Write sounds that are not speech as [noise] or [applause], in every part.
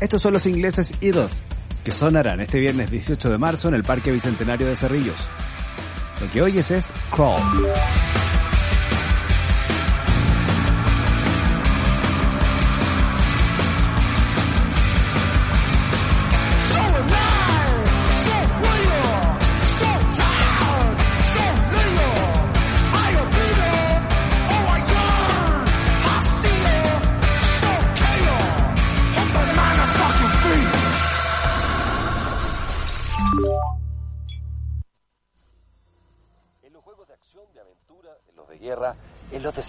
Estos son los ingleses Idols, que sonarán este viernes 18 de marzo en el Parque Bicentenario de Cerrillos. Lo que oyes es Crawl.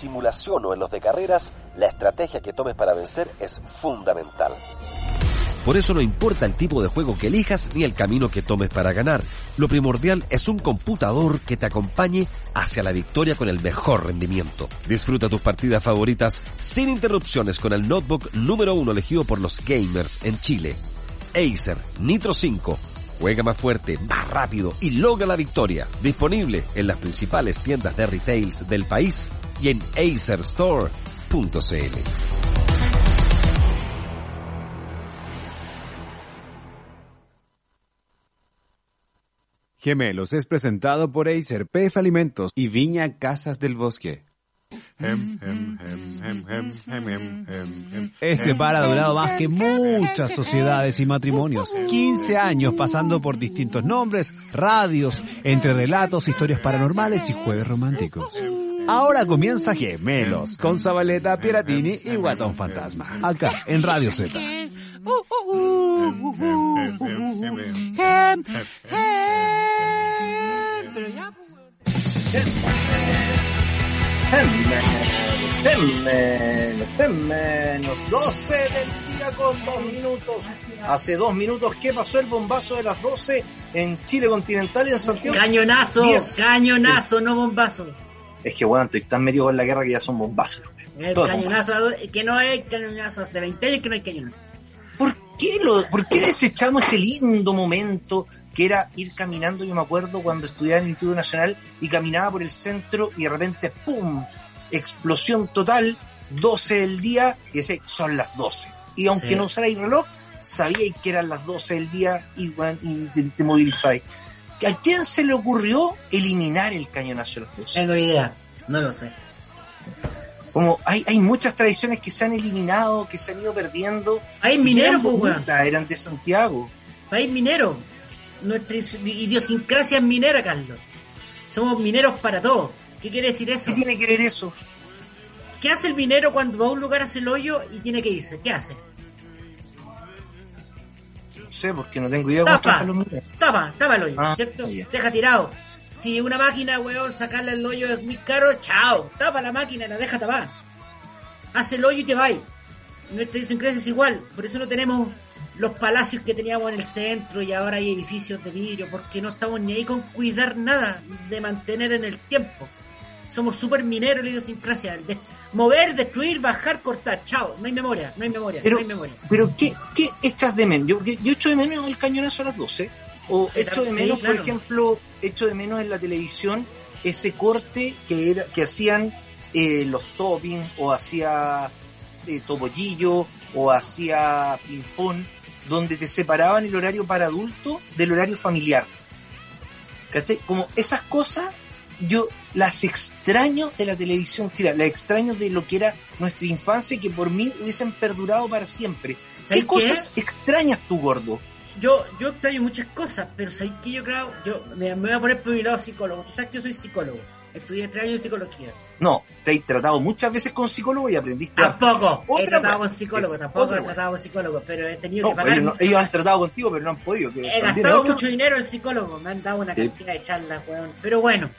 Simulación o en los de carreras, la estrategia que tomes para vencer es fundamental. Por eso no importa el tipo de juego que elijas ni el camino que tomes para ganar. Lo primordial es un computador que te acompañe hacia la victoria con el mejor rendimiento. Disfruta tus partidas favoritas sin interrupciones con el notebook número uno elegido por los gamers en Chile. Acer Nitro 5 Juega más fuerte, más rápido y logra la victoria. Disponible en las principales tiendas de retails del país y en acerstore.cl. Gemelos es presentado por Acer, PF Alimentos y Viña Casas del Bosque. Este par ha durado más que muchas sociedades y matrimonios. 15 años pasando por distintos nombres, radios, entre relatos, historias paranormales y jueves románticos. Ahora comienza Gemelos con Zabaleta, Piratini y Guatón Fantasma. Acá en Radio Z. menos, 12 del día con dos minutos. Hace dos minutos, ¿qué pasó el bombazo de las 12 en Chile continental y en Santiago? Cañonazo, cañonazo, no bombazo. Es que bueno, estoy tan metido con la guerra que ya son bombazos. El cañonazo, que no hay cañonazo, hace 20 años que no hay cañonazo. ¿Por qué, lo, ¿Por qué desechamos ese lindo momento que era ir caminando, yo me acuerdo cuando estudiaba en el Instituto Nacional y caminaba por el centro y de repente, ¡pum! Explosión total, 12 del día y ese son las 12. Y aunque no usarais reloj, sabíais que eran las 12 del día y, y te, te movilizáis. ¿A quién se le ocurrió eliminar el cañonazo de los 12? Tengo idea, no lo sé. Como hay, hay muchas tradiciones que se han eliminado, que se han ido perdiendo. Hay mineros, pues, eran de Santiago. Hay mineros nuestra idiosincrasia es minera, Carlos. Somos mineros para todo. ¿Qué quiere decir eso? ¿Qué tiene que ver eso? ¿Qué hace el minero cuando va a un lugar, hace el hoyo y tiene que irse? ¿Qué hace? No sé, porque no tengo idea tapa, cómo Tapa, tapa el hoyo, ah, ¿cierto? Deja tirado. Si una máquina, weón, sacarle el hoyo es muy caro, chao. Tapa la máquina, la deja tapar. Hace el hoyo y te va. Nuestra idiosincrasia es igual. Por eso no tenemos los palacios que teníamos en el centro y ahora hay edificios de vidrio, porque no estamos ni ahí con cuidar nada de mantener en el tiempo. Somos súper mineros la idiosincrasia. De mover, destruir, bajar, cortar. Chao, no hay memoria, no hay memoria, pero, no hay memoria. Pero, ¿qué, qué echas de menos? Yo, yo echo de menos el cañonazo a las 12. O echo de menos, por ejemplo, echo de menos en la televisión ese corte que, era, que hacían eh, los toppings o hacía eh, topollillo o hacía ping-pong donde te separaban el horario para adulto del horario familiar. ¿Cachai? Como esas cosas, yo las extraño de la televisión chilena, las extraño de lo que era nuestra infancia y que por mí hubiesen perdurado para siempre. ¿Qué cosas extrañas tú, gordo? Yo, yo extraño muchas cosas, pero ¿sabes qué yo creo? Yo me, me voy a poner por mi lado psicólogo. Tú sabes que yo soy psicólogo. Estudié tres años de psicología. No, te he tratado muchas veces con psicólogo y aprendiste Tampoco, he tratado con psicólogo, tampoco he tratado con psicólogo, pero he tenido que pagar. Ellos, han tratado contigo, pero no han podido. Que he gastado mucho dinero en psicólogo, me han dado una cantidad de charlas, weón. Pero bueno.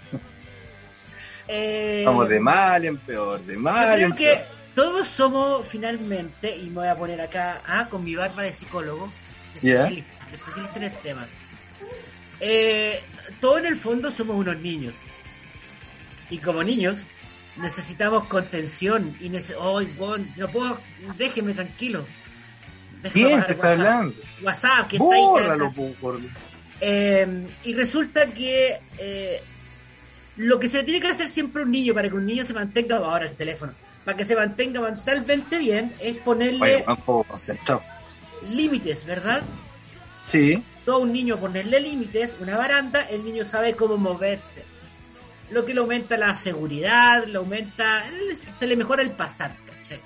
[laughs] eh, Vamos de mal en peor, de mal en que todos somos finalmente, y me voy a poner acá, ah, con mi barba de psicólogo, especialista, especialista en el tema. Eh, todos en el fondo somos unos niños. Y como niños, necesitamos contención y nece oh, no puedo, déjeme tranquilo. ¿Quién te está hablando? WhatsApp, que Bórralo, está ahí eh, y resulta que eh, lo que se tiene que hacer siempre un niño para que un niño se mantenga, ahora el teléfono, para que se mantenga mentalmente bien, es ponerle... Límites, ¿verdad? Sí. Todo un niño ponerle límites, una baranda, el niño sabe cómo moverse. Lo que le aumenta la seguridad, le aumenta, se le mejora el pasar, ¿cachai?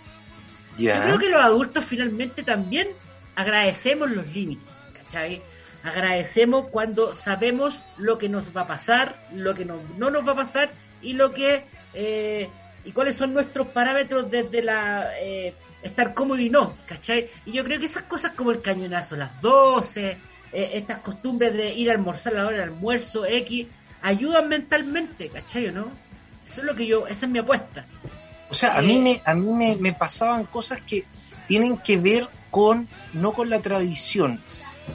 Yo creo que los adultos finalmente también agradecemos los límites, ¿cachai? Agradecemos cuando sabemos lo que nos va a pasar, lo que no, no nos va a pasar y lo que eh, y cuáles son nuestros parámetros desde la eh, estar cómodo y no, ¿cachai? Y yo creo que esas cosas como el cañonazo, las 12, eh, estas costumbres de ir a almorzar a la hora del almuerzo, X, ayudan mentalmente, ¿cachai o no? Eso es lo que yo, esa es mi apuesta. O sea, a mí, me, a mí me, me pasaban cosas que tienen que ver con, no con la tradición,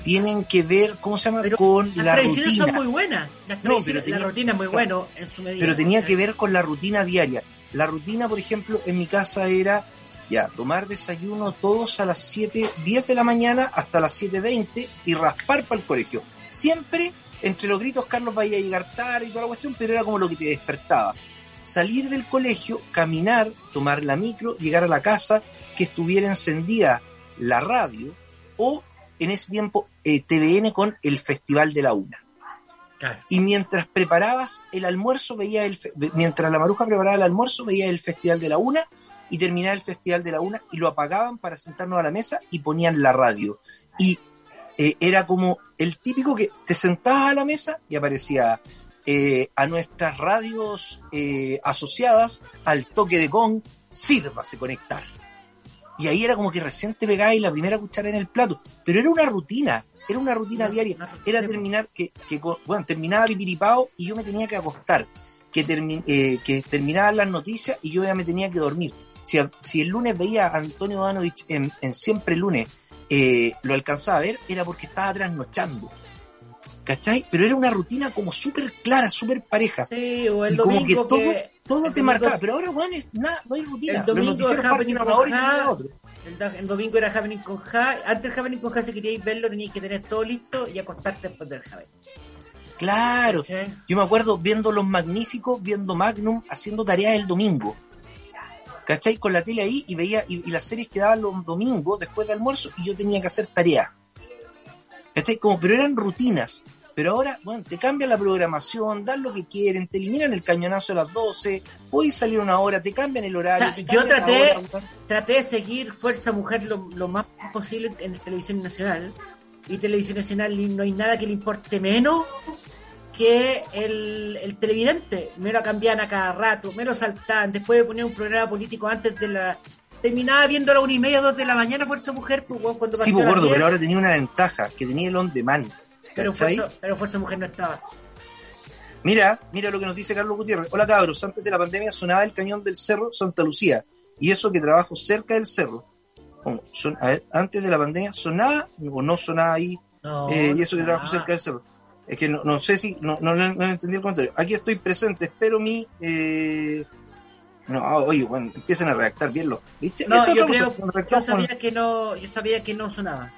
tienen que ver, ¿cómo se llama? con las la tradiciones rutina. son muy buenas. no, pero la rutina es muy buena en su medida. Pero tenía que ver con la rutina diaria. La rutina, por ejemplo, en mi casa era ya tomar desayuno todos a las 7, 10 de la mañana hasta las 7.20 y raspar para el colegio. Siempre entre los gritos Carlos vaya a llegar tarde y toda la cuestión, pero era como lo que te despertaba. Salir del colegio, caminar, tomar la micro, llegar a la casa, que estuviera encendida la radio o en ese tiempo eh, TVN con el Festival de la Una. Y mientras preparabas el almuerzo, veía el mientras la maruja preparaba el almuerzo, veía el Festival de la Una y terminaba el Festival de la Una y lo apagaban para sentarnos a la mesa y ponían la radio. Y eh, era como el típico que te sentabas a la mesa y aparecía eh, a nuestras radios eh, asociadas al toque de con, sírvase conectar. Y ahí era como que recién te y la primera cuchara en el plato. Pero era una rutina, era una rutina diaria. Era terminar, que, que, bueno, terminaba pipiripao y yo me tenía que acostar. Que, eh, que terminaban las noticias y yo ya me tenía que dormir. Si, si el lunes veía a Antonio Danovich en, en Siempre Lunes, eh, lo alcanzaba a ver, era porque estaba trasnochando. ¿Cachai? Pero era una rutina como súper clara, súper pareja. Sí, o el y como que domingo todo, que- todo el te domingo- marcaba. Pero ahora, es nada, no hay rutina. El domingo Los Happening con hora. El, domingo era Happening con Ja. Antes del Happening con Ja, si queríais verlo, teníais que tener todo listo y acostarte después del Happening. Claro. Yo me acuerdo viendo Los Magníficos, viendo Magnum, haciendo tareas el domingo. ¿Cachai? Con la tele ahí y veía, y, y las series quedaban los domingos después del almuerzo y yo tenía que hacer tareas. ¿Cachai? Como, pero eran rutinas. Pero ahora, bueno, te cambian la programación, dan lo que quieren, te eliminan el cañonazo a las 12, puedes salir una hora, te cambian el horario. O sea, te yo traté- hora. Traté de seguir Fuerza Mujer lo, lo más posible en Televisión Nacional. Y Televisión Nacional no hay nada que le importe menos que el, el televidente. Me lo cambiaban a cada rato, me lo saltaban. Después de poner un programa político antes de la. Terminaba viendo a la una y media, dos de la mañana, Fuerza Mujer, pues, weón, cuando Sí, pues las gordo, 10, pero ahora tenía una ventaja, que tenía el on demand. pero. Fuerza, pero Fuerza Mujer no estaba. Mira, mira lo que nos dice Carlos Gutiérrez. Hola cabros, antes de la pandemia sonaba el cañón del cerro Santa Lucía. Y eso que trabajo cerca del cerro. A ver, antes de la pandemia sonaba o no sonaba ahí. No, Eh, y eso que trabajo cerca del cerro. Es que no, no sé si, no, no, no, entendí el comentario. Aquí estoy presente, espero mi... Eh... No, ah, oye, bueno, empiezan a redactar bien los... ¿Viste? No, yo creo, con- sabía que no, yo sabía que no sonaba.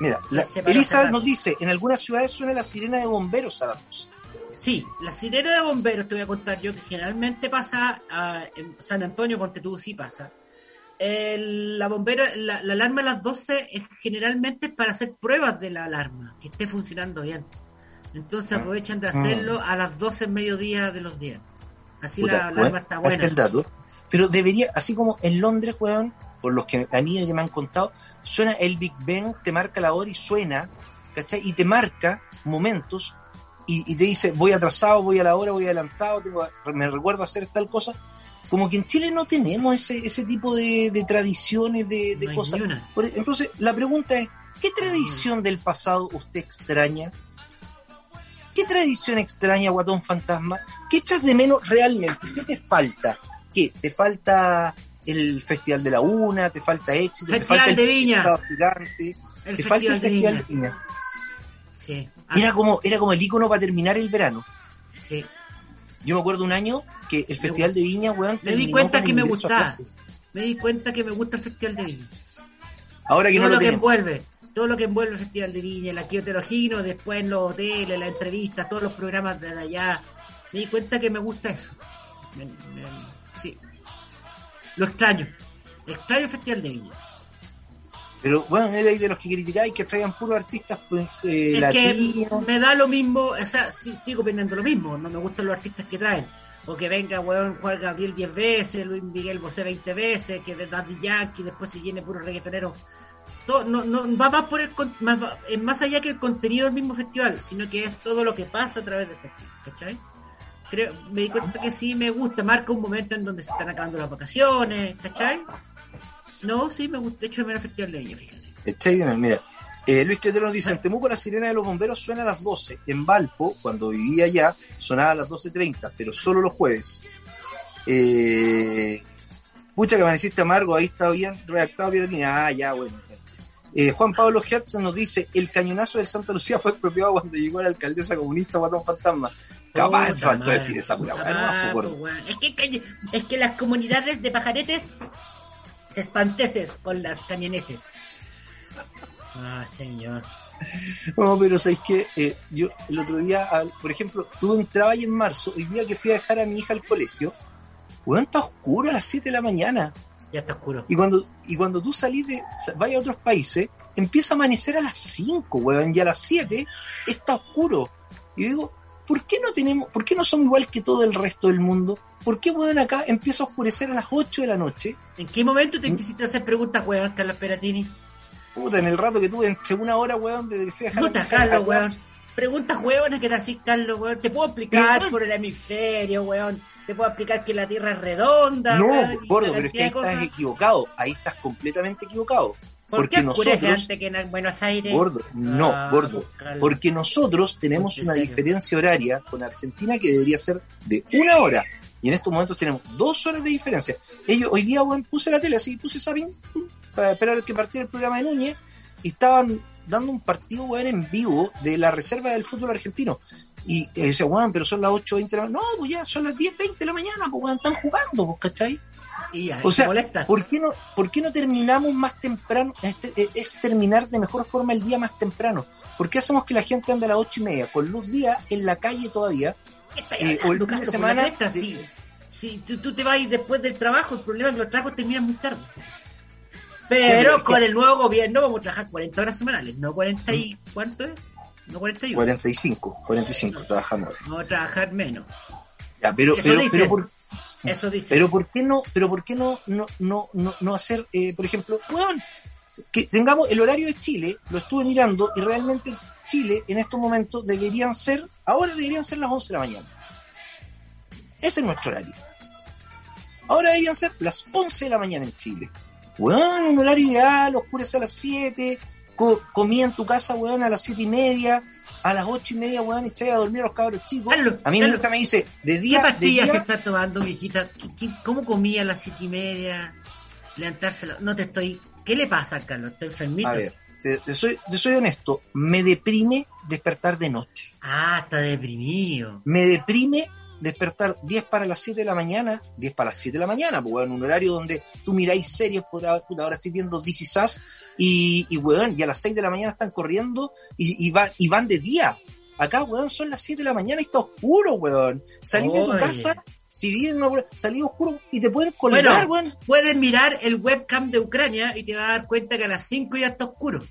Mira, la- Elisa nos dice, en algunas ciudades suena la sirena de bomberos a las 12. Sí, la sirena de bomberos te voy a contar yo que generalmente pasa en San Antonio, ponte tú, sí pasa. El- la bombera, la, la alarma a las 12 es generalmente para hacer pruebas de la alarma, que esté funcionando bien. Entonces Ah. aprovechan de hacerlo a las 12 en mediodía de los días. Así Puta, la alarma bueno, está buena. el dato. Pero debería, así como en Londres, weón, por los que a mí que me han contado, suena el Big Ben, te marca la hora y suena, ¿cachai? Y te marca momentos y, y te dice, voy atrasado, voy a la hora, voy adelantado, tengo, me recuerdo hacer tal cosa. Como que en Chile no tenemos ese, ese tipo de, de tradiciones, de, de No hay cosas. Por- Entonces, la pregunta es, ¿qué tradición del pasado usted extraña? ¿Qué tradición extraña, Guatón Fantasma? ¿Qué echas de menos realmente? ¿Qué te falta? ¿Qué? ¿Te falta el Festival de la Una? ¿Te falta éxito? ¿Te falta el de Viña. Estado Gigante? El ¿Te falta el Festival de Viña? Sí. Ah, Era como, era como el icono para terminar el verano. sí. Yo me acuerdo un año que el Festival de Viña, weón, Me di cuenta que me gustaba. Me di cuenta que me gusta el Festival de Viña. Ahora que todo no lo, lo que tenemos. envuelve, todo lo que envuelve el Festival de Viña, el aquí heterogino, después en los hoteles, las entrevistas, todos los programas de allá. Me di cuenta que me gusta eso. Me- me- sí. Lo extraño. Extraño el Festival de Viña. Pero bueno, ahí de los que criticáis que traigan puros artistas pues, eh, latinos. me da lo mismo, o sea, sigo opinando lo mismo, no me gustan los artistas que traen. O que venga, weón, Juan Gabriel 10 veces, Luis Miguel Bosé 20 veces, que de Daddy Yankee después se llene puro reggaetonero. Todo, no, no, va más por el más, es más allá que el contenido del mismo festival, sino que es todo lo que pasa a través del festival, ¿cachai? Creo, me di cuenta que sí me gusta, marca un momento en donde se están acabando las vacaciones, ¿cachai? No, sí, me gusta. De hecho, el primer festival de ellos, fíjate. mira. Eh, Luis Tetero nos dice, en Temuco la sirena de los bomberos suena a las 12. En Valpo, cuando vivía allá, sonaba a las 12.30, pero solo los jueves. Eh, pucha que amaneciste amargo, ahí está bien redactado, bien Ah, ya, bueno. Eh, Juan Pablo Hertz nos dice, el cañonazo del Santa Lucía fue expropiado cuando llegó la alcaldesa comunista Guatón Fantasma. Capaz faltó decir esa pura ah, pues, es, que, es que las comunidades de pajaretes se espanteces con las camioneses. Ah, señor. No, pero sabéis que eh, yo el otro día, por ejemplo, tú entrabas ahí en marzo, el día que fui a dejar a mi hija al colegio, weón, está oscuro a las 7 de la mañana. Ya está oscuro. Y cuando, y cuando tú salís de, vayas a otros países, empieza a amanecer a las 5, weón, y a las 7 está oscuro. Y digo, ¿por qué no tenemos, por qué no somos igual que todo el resto del mundo? ¿Por qué, weón, acá empieza a oscurecer a las 8 de la noche? ¿En qué momento te quisiste hacer preguntas, weón, Carlos Peratini? Puta, en el rato que tuve entre una hora, weón, desde que fui a dejar Puta, Carlos, weón. Preguntas, weón, que te así, Carlos, weón. Te puedo explicar por el hemisferio, weón. Te puedo explicar que la Tierra es redonda. No, gordo, pero es que ahí estás equivocado. Ahí estás completamente equivocado. ¿Por porque qué nosotros, que en Buenos Aires? Gordo, no, ah, gordo. Porque nosotros tenemos una diferencia horaria con Argentina que debería ser de una hora. Y en estos momentos tenemos dos horas de diferencia. Ellos, hoy día, bueno, puse la tele así, puse Sabin para esperar que partiera el programa de Núñez y estaban dando un partido, weón, en vivo de la reserva del fútbol argentino. Y decía, weón, pero son las 8.20 de la mañana. No, pues ya son las 10.20 de la mañana, pues weón, están jugando, pues, ¿cachai? o sea, ¿por qué, no, ¿por qué no terminamos más temprano? Este, eh, es, terminar de mejor forma el día más temprano. ¿Por qué hacemos que la gente ande a las ocho y media con luz día en la calle todavía? Eh, o el fin de semana. Si, tú, te vas después del trabajo, el problema es que los trabajos terminan muy tarde. Pero con el nuevo gobierno vamos a trabajar 40 horas semanales, no 40 y... ¿Cuánto es? No 41. 45, 45 trabajamos. Vamos a trabajar menos. Ya, pero, pero, pero, por, eso dice. Pero ¿por qué no, pero por qué no, no, no, no, no hacer, eh, por ejemplo, bueno, que tengamos el horario de Chile, lo estuve mirando y realmente Chile en estos momentos deberían ser, ahora deberían ser las 11 de la mañana. Ese es nuestro horario. Ahora deberían ser las 11 de la mañana en Chile. Bueno, un horario ideal, oscurece a las 7, comía en tu casa, weón, a las 7 y media, a las ocho y media, weón, echáis a dormir a los cabros chicos. a mí mi hija me dice, de día. ¿Qué pastillas de día... está tomando, viejita? ¿Cómo comía a las siete y media? Levantárselo. No te estoy. ¿Qué le pasa, Carlos? ¿Estás enfermito? A ver, te, soy, te soy honesto. Me deprime despertar de noche. Ah, está deprimido. Me deprime despertar 10 para las 7 de la mañana, 10 para las 7 de la mañana, pues, en un horario donde tú miráis series, por ahora estoy viendo DC Sass, y, y, weón, y a las 6 de la mañana están corriendo y, y, van, y van de día. Acá, weón, son las 7 de la mañana y está oscuro, weón. Salí de tu casa, si bien salí oscuro y te pueden colgar, weón. Puedes mirar el webcam de Ucrania y te vas a dar cuenta que a las 5 ya está oscuro.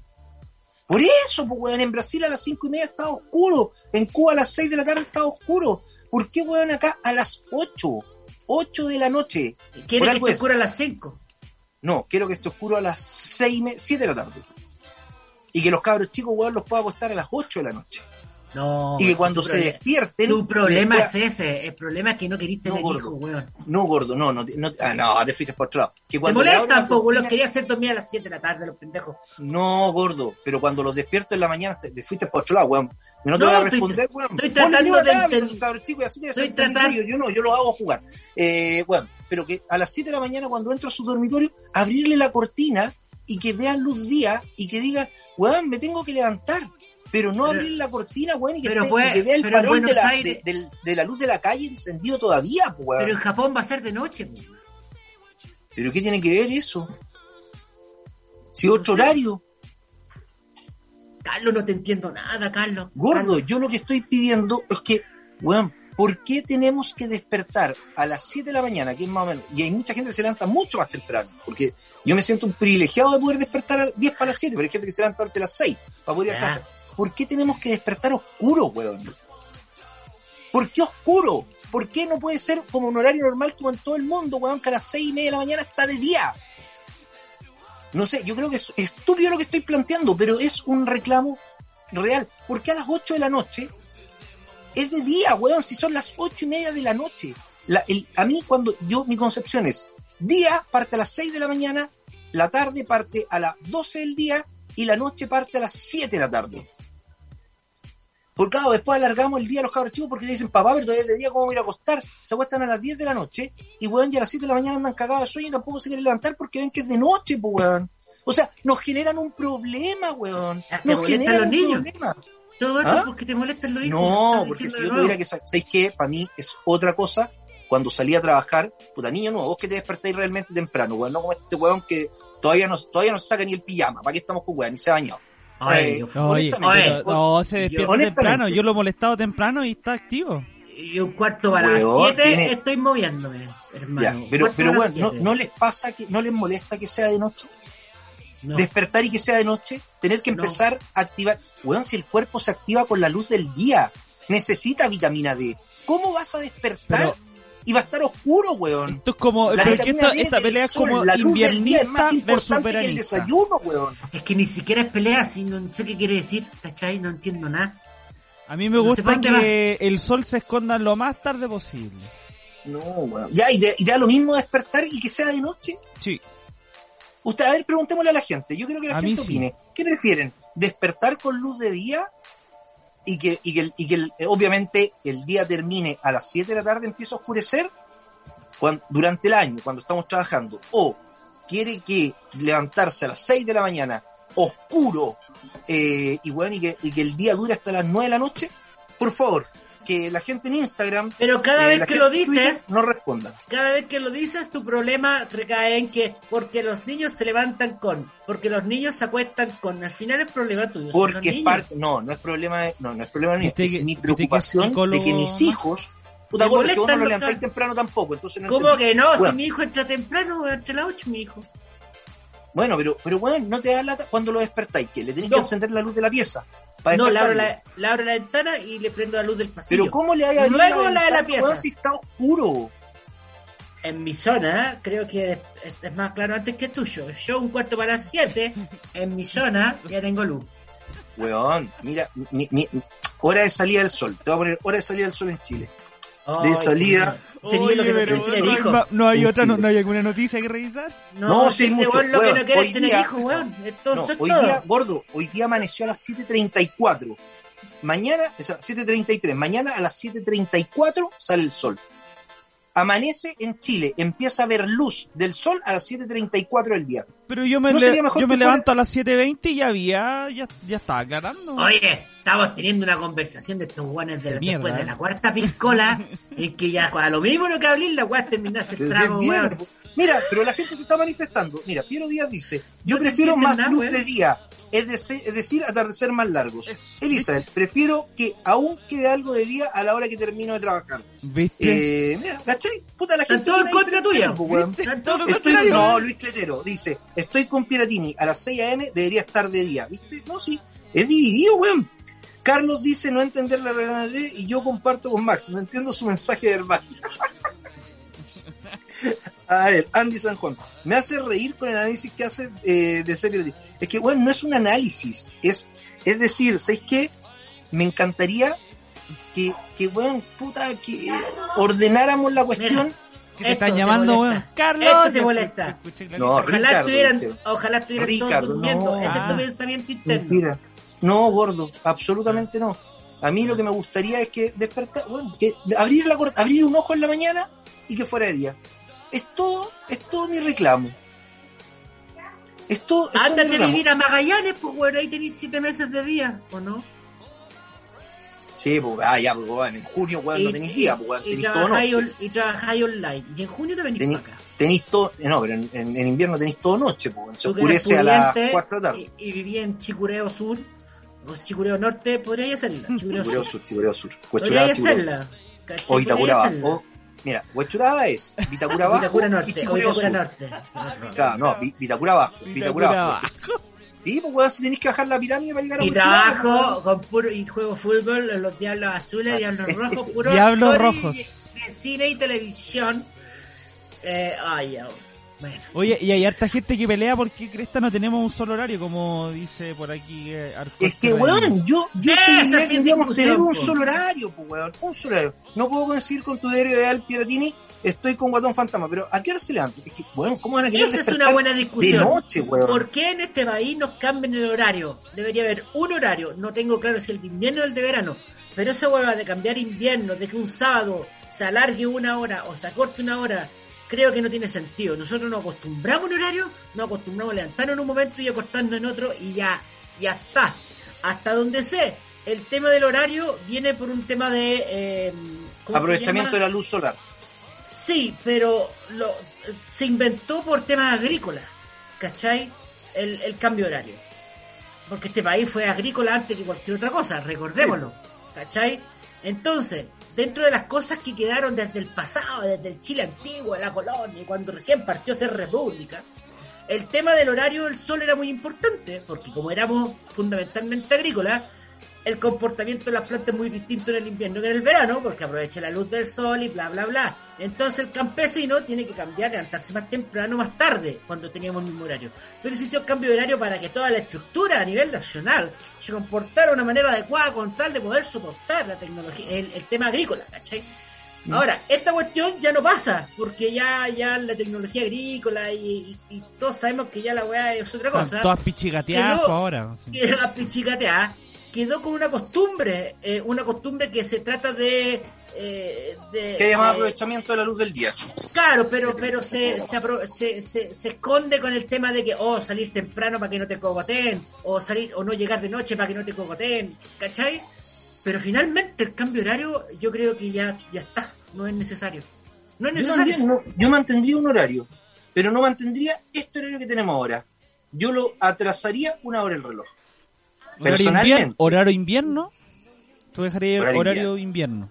Por eso, pues, weón, en Brasil a las 5 y media está oscuro. En Cuba a las 6 de la tarde está oscuro. ¿Por qué, weón, acá a las 8? 8 de la noche. ¿Quieres que esté oscuro a las 5? No, quiero que esté oscuro a las 6, 7 de la tarde. Y que los cabros chicos, weón, los pueda acostar a las 8 de la noche. No, y que cuando se despierten. Tu problema es ese. El problema es que no queriste tener gordo, weón. No, gordo, no, no, no, ah, no, te fuiste por otro lado. Que cuando te molestan, pues, weón. Los quería hacer dormir a las 7 de la tarde, los pendejos. No, gordo, pero cuando los despierto en la mañana, te, fuiste por otro lado, weón. No te voy a responder, weón. Estoy tratando de entender. Estoy tratando. Yo no, yo lo hago jugar. Eh, bueno, pero que a las 7 de la mañana, cuando entro a su dormitorio, abrirle la cortina y que vean luz día y que digan, weón, me tengo que levantar pero no abrir la cortina, weón, y que, vea el farol de la, de, la, luz de la calle encendido todavía, weón. Pero en Japón va a ser de noche, weón. ¿Pero qué tiene que ver eso? Si otro horario. Carlos, no te entiendo nada, Carlos. Gordo, yo lo que estoy pidiendo es que, weón, ¿por qué tenemos que despertar a las 7 de la mañana, que es más o menos, y hay mucha gente que se levanta mucho más temprano, porque yo me siento un privilegiado de poder despertar a 10 para las 7, pero hay gente que se levanta antes de las 6 para poder ir a trabajar. ¿Por qué tenemos que despertar oscuro, weón? ¿Por qué oscuro? ¿Por qué no puede ser como un horario normal como en todo el mundo, weón, que a las 6 y media de la mañana está de día? No sé, yo creo que es estúpido lo que estoy planteando, pero es un reclamo real. ¿Por qué a las 8 de la noche es de día, weón, si son las ocho y media de la noche. a mí cuando yo, mi concepción es, día parte a las 6 de la mañana, la tarde parte a las 12 del día y la noche parte a las 7 de la tarde. Porque claro, después alargamos el día a los cabros chicos porque le dicen, papá, pero todavía es de día, ¿cómo voy a ir a acostar? Se acuestan a las 10 de la noche y weón, ya a las 7 de la mañana andan cagados de sueño y tampoco se quieren levantar porque ven que es de noche, pues weón. O sea, nos generan un problema, weón. Nos generan un niños. problema. Todo esto ¿Ah? porque te molestan los hijos. No, porque si yo tuviera que, ¿sabéis qué? Para mí es otra cosa cuando salí a trabajar, puta niño no, vos que te despertáis realmente temprano, weón, no como este weón que todavía no, todavía no se saca ni el pijama, ¿para qué estamos con weón? Ni se ha bañado. Ay, eh, oye, no, se despierta temprano, yo lo he molestado temprano y está activo. Y un cuarto para las siete estoy moviéndome, hermano. pero, pero bueno, no, no les pasa que, no les molesta que sea de noche despertar y que sea de noche, tener que empezar a activar. Weón, si el cuerpo se activa con la luz del día, necesita vitamina D. ¿Cómo vas a despertar? Y va a estar oscuro, weón. Esto es como, la esta, pelea es como la inviernista es más importante que el desayuno, weón. Es que ni siquiera es pelea, si no sé qué quiere decir, ¿cachai? No entiendo nada. A mí me gusta que el sol se esconda lo más tarde posible. No, weón. Ya, y, y da lo mismo despertar y que sea de noche. Sí. Usted, a ver, preguntémosle a la gente. Yo creo que la gente opine. ¿Qué prefieren? ¿Despertar con luz de día y que, y que, y que obviamente el día termine a las 7 de la tarde, empieza a oscurecer durante el año, cuando estamos trabajando? ¿O quiere que levantarse a las 6 de la mañana, oscuro, eh, y, bueno, y, que, y que el día dure hasta las 9 de la noche? Por favor, que la gente en Instagram. Pero cada eh, vez que lo dices. no respondan. Cada vez que lo dices, tu problema recae en que. Porque los niños se levantan con. Porque los niños se acuestan con. Al final es problema tuyo. Porque es parte. No, no es problema. De, no, no es problema de Es mi preocupación de que mis hijos. Puta, que vos no lo levantáis temprano tampoco. Entonces no ¿Cómo que no? Si mi hijo entra temprano, entre las 8 mi hijo. Bueno, pero, pero bueno, no te da lata cuando lo despertáis, que le tenéis que encender la luz de la pieza. no, le abro, la, la ventana y le prendo la luz del pasillo. Pero ¿cómo le hay a Luego la, de la pieza. Si está oscuro. En mi zona, creo que es, más claro antes que tuyo. Yo un cuarto para las siete, en mi zona ya tengo luz. Weón, mira, mi, mi, hora de salida del sol. Te voy a poner hora de salida del sol en Chile. de salida no, hay otra, no, hay alguna noticia que revisar. No, sí, mucho. lo que no quiere tener hijo, weón. No, hoy día, gordo, hoy día amaneció a las 7.34. Mañana, o sea, 7.33. Mañana a las 7.34 sale el sol amanece en Chile, empieza a ver luz del sol a las 7.34 del día. Pero yo me, yo me levanto a las 7.20 y ya había, ya, ya estaba aclarando. Oye, estamos teniendo una conversación de estos guanes de, después de la cuarta piscola, [laughs] en que ya a lo mismo lo que hablé, la weá terminaste el trago, Mira, pero la gente se está manifestando. Mira, Piero Díaz dice, yo prefiero más luz de día, es, decir, atardecer más largos. Elizabeth, prefiero que aún quede algo de día a la hora que termino de trabajar. ¿Viste? Eh, mira, ¿cachai? Puta la gente. todo en contra tuya. Estoy, no, Luis Cletero dice, estoy con Piratini, a las 6 a.m. debería estar de día. ¿Viste? No, sí, es dividido, weón. Carlos dice no entender la regla y yo comparto con Max, no entiendo su mensaje verbal. [laughs] A ver, Andy San Juan. Me hace reír con el análisis que hace eh, de serie. Es que, bueno, no es un análisis. Es, es decir, ¿sabéis qué? Me encantaría que, que bueno, puta, que ordenáramos la cuestión. que te están llamando, weón. Carlos, esto te molesta. No, ojalá estuvieran, ojalá estuvieran Ricardo, todos durmiendo. No, Ese es tu ah. pensamiento interno. Mira, no, gordo, absolutamente no. A mí lo que me gustaría es que despertar, bueno, que abrir la abrir un ojo en la mañana y que fuera de día es todo, es todo mi reclamo. Es todo, es Ándate a vivir a Magallanes, pues bueno, ahí tenéis siete meses de día, ¿o no? Sí, pues, ah, ya, pues, bueno, en junio, weón, no tenéis día, pues, tenéis todo noche. y trabajáis online, y en junio te venís para acá. Tenéis todo, no, pero en, en, invierno tenéis todo noche, pues, se oscurece a las 4 de la tarde. Y, y viví en Chicureo Sur, o Chicureo Norte, podríais [laughs] hacerla. Chicureo, Sur, Chicureo Sur. Podríais hacerla. O [laughs] Itacura o Mira, Huechuraba es Vitacura abajo Vitacura Norte, y Vitacura Norte. Claro, no, Vitacura abajo. Vitacura abajo. Sí, pues weón, si tenés que bajar la pirámide para llegar a Y trabajo con puro, y juego fútbol, los diablos azules, ah, diablos rojos, [laughs] puro diablos rojos. cine y televisión. Eh, ay, bueno. Oye, y hay harta gente que pelea porque Cresta no tenemos un solo horario, como dice por aquí eh, Es que, weón, yo, yo sí que deberíamos tener un solo horario, pues, weón, un solo horario. No puedo coincidir con tu diario de Al Piratini estoy con Guatón Fantasma, pero ¿a qué hora se levanta? Es que, bueno, ¿cómo van a querer Esa es una buena discusión. De noche, weón. ¿Por qué en este país nos cambian el horario? Debería haber un horario, no tengo claro si el de invierno o el de verano, pero esa hueva de cambiar invierno, de que un sábado se alargue una hora o se acorte una hora, creo que no tiene sentido. Nosotros nos acostumbramos a un horario, nos acostumbramos a levantarnos en un momento y acostarnos en otro y ya, ya está. Hasta donde sé, el tema del horario viene por un tema de... Eh, Aprovechamiento de la luz solar. Sí, pero lo, se inventó por temas agrícolas, ¿cachai? El, el cambio horario. Porque este país fue agrícola antes que cualquier otra cosa, recordémoslo, ¿cachai? Entonces, dentro de las cosas que quedaron desde el pasado, desde el Chile antiguo, la colonia, cuando recién partió a ser república, el tema del horario del sol era muy importante, porque como éramos fundamentalmente agrícolas, el comportamiento de las plantas es muy distinto en el invierno que en el verano, porque aprovecha la luz del sol y bla, bla, bla. Entonces el campesino tiene que cambiar, levantarse más temprano, más tarde, cuando teníamos el mismo horario. Pero se hizo el cambio de horario para que toda la estructura a nivel nacional se comportara de una manera adecuada con tal de poder soportar la tecnología, el, tema agrícola, ¿cachai? Mm. Ahora, esta cuestión ya no pasa, porque ya, ya la tecnología agrícola y, todos sabemos que ya la weá es otra cosa. todas pichigateadas ahora. las pichigateadas quedó con una costumbre, eh, una costumbre que se trata de... Eh, de que llama aprovechamiento de la luz del día. Claro, pero pero se se, se, se, esconde con el tema de que, oh, salir temprano para que no te cogoteen, o salir o no llegar de noche para que no te cogoteen, ¿cachai? Pero finalmente el cambio horario yo creo que ya, ya está, no es necesario. No es necesario. Yo, yo mantendría un horario, pero no mantendría este horario que tenemos ahora. Yo lo atrasaría una hora el reloj. Personalmente. ¿Horario invierno? ¿Tú dejarías horario, invierno?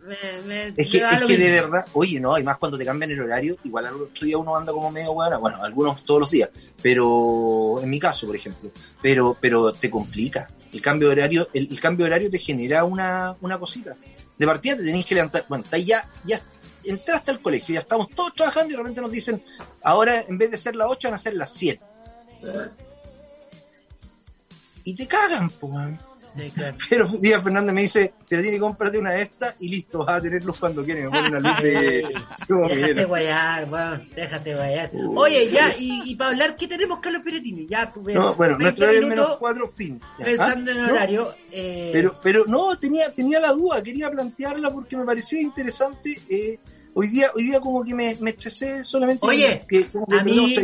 es que, es que de verdad, oye, no, y más cuando te cambian el horario, igual al otro día uno anda como medio bueno, bueno, algunos todos los días, pero en mi caso, por ejemplo, pero pero te complica. El cambio de horario, el, cambio de horario te genera una, una cosita. De partida te tenéis que levantar, bueno, está ya, ya entraste al colegio, ya estamos todos trabajando y de repente nos dicen, ahora en vez de ser las 8 van a ser las 7 y te cagan, pues. [laughs] Pero un día Fernando me dice, te la tiene que comprarte una de estas y listo, vas a tener luz cuando quieres. Me pone una luz de... [laughs] déjate guayar, weón, déjate guayar. Oye, ya, y, para hablar, ¿qué tenemos, Carlos Peretini? Ya, tú no, bueno, nuestro horario es menos cuatro fin. Pensando en horario. Eh... Pero, pero no, tenía, tenía la duda, quería plantearla porque me parecía interesante. Eh, hoy día, hoy día como que me, me estresé solamente. Oye, que, a, mí,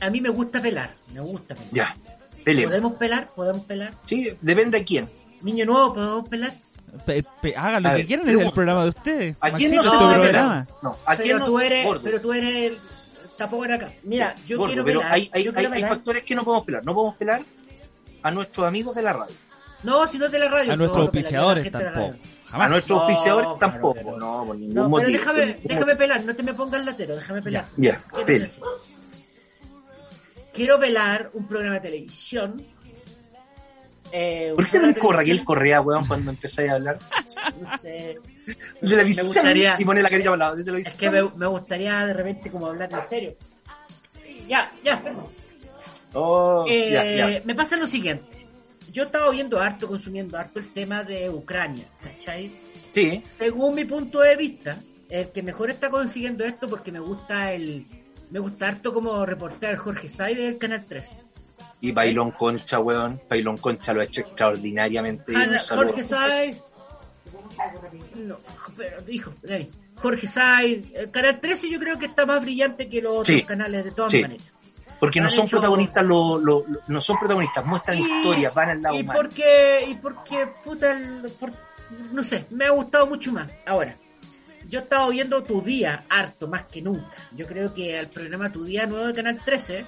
a mí me gusta pelar, me gusta pelar. Ya. ¿Podemos pelar? ¿Podemos pelar? Sí, depende de quién. Niño nuevo, ¿podemos pelar? hagan lo que quieran, es el programa de ustedes. ¿A quién no se puede pelar? No, ¿a quién pero, tú eres, pero tú eres el tapón acá. Mira, yo quiero pero pelar. Hay, hay, hay, factores que no podemos pelar. No podemos pelar a nuestros amigos de la radio. No, si no es de la radio. A nuestros auspiciadores tampoco. A nuestros auspiciadores tampoco. No, por ningún no, motivo. Pero déjame, déjame pelar, no te me pongas latero, déjame pelar. Ya, ya quiero velar un programa de televisión. Eh, ¿Por qué te ven con Raquel Correa, weón, cuando empezáis a hablar? No sé. De la me gustaría, y poner la carita al lado. es que me, me, gustaría de repente como hablar en serio. Ya, ya, perdón. Oh, eh, ya, ya. Me pasa lo siguiente. Yo estaba viendo harto, consumiendo harto el tema de Ucrania, ¿cachai? Sí. Según mi punto de vista, el que mejor está consiguiendo esto porque me gusta el, me gusta harto como reportar Jorge Saide del Canal 3. Y Bailón Concha, weón. Bailón Concha lo ha hecho extraordinariamente bien. Jorge Said. No, pero dijo, Jorge Said. El Canal 13 yo creo que está más brillante que los otros canales de todas maneras. Porque no son protagonistas, lo, lo, no son protagonistas, muestran historias, van al lado y Porque, y porque, puta, no sé, me ha gustado mucho más. Ahora, yo he estado viendo Tu Día harto, más que nunca. Yo creo que al programa Tu Día nuevo de Canal 13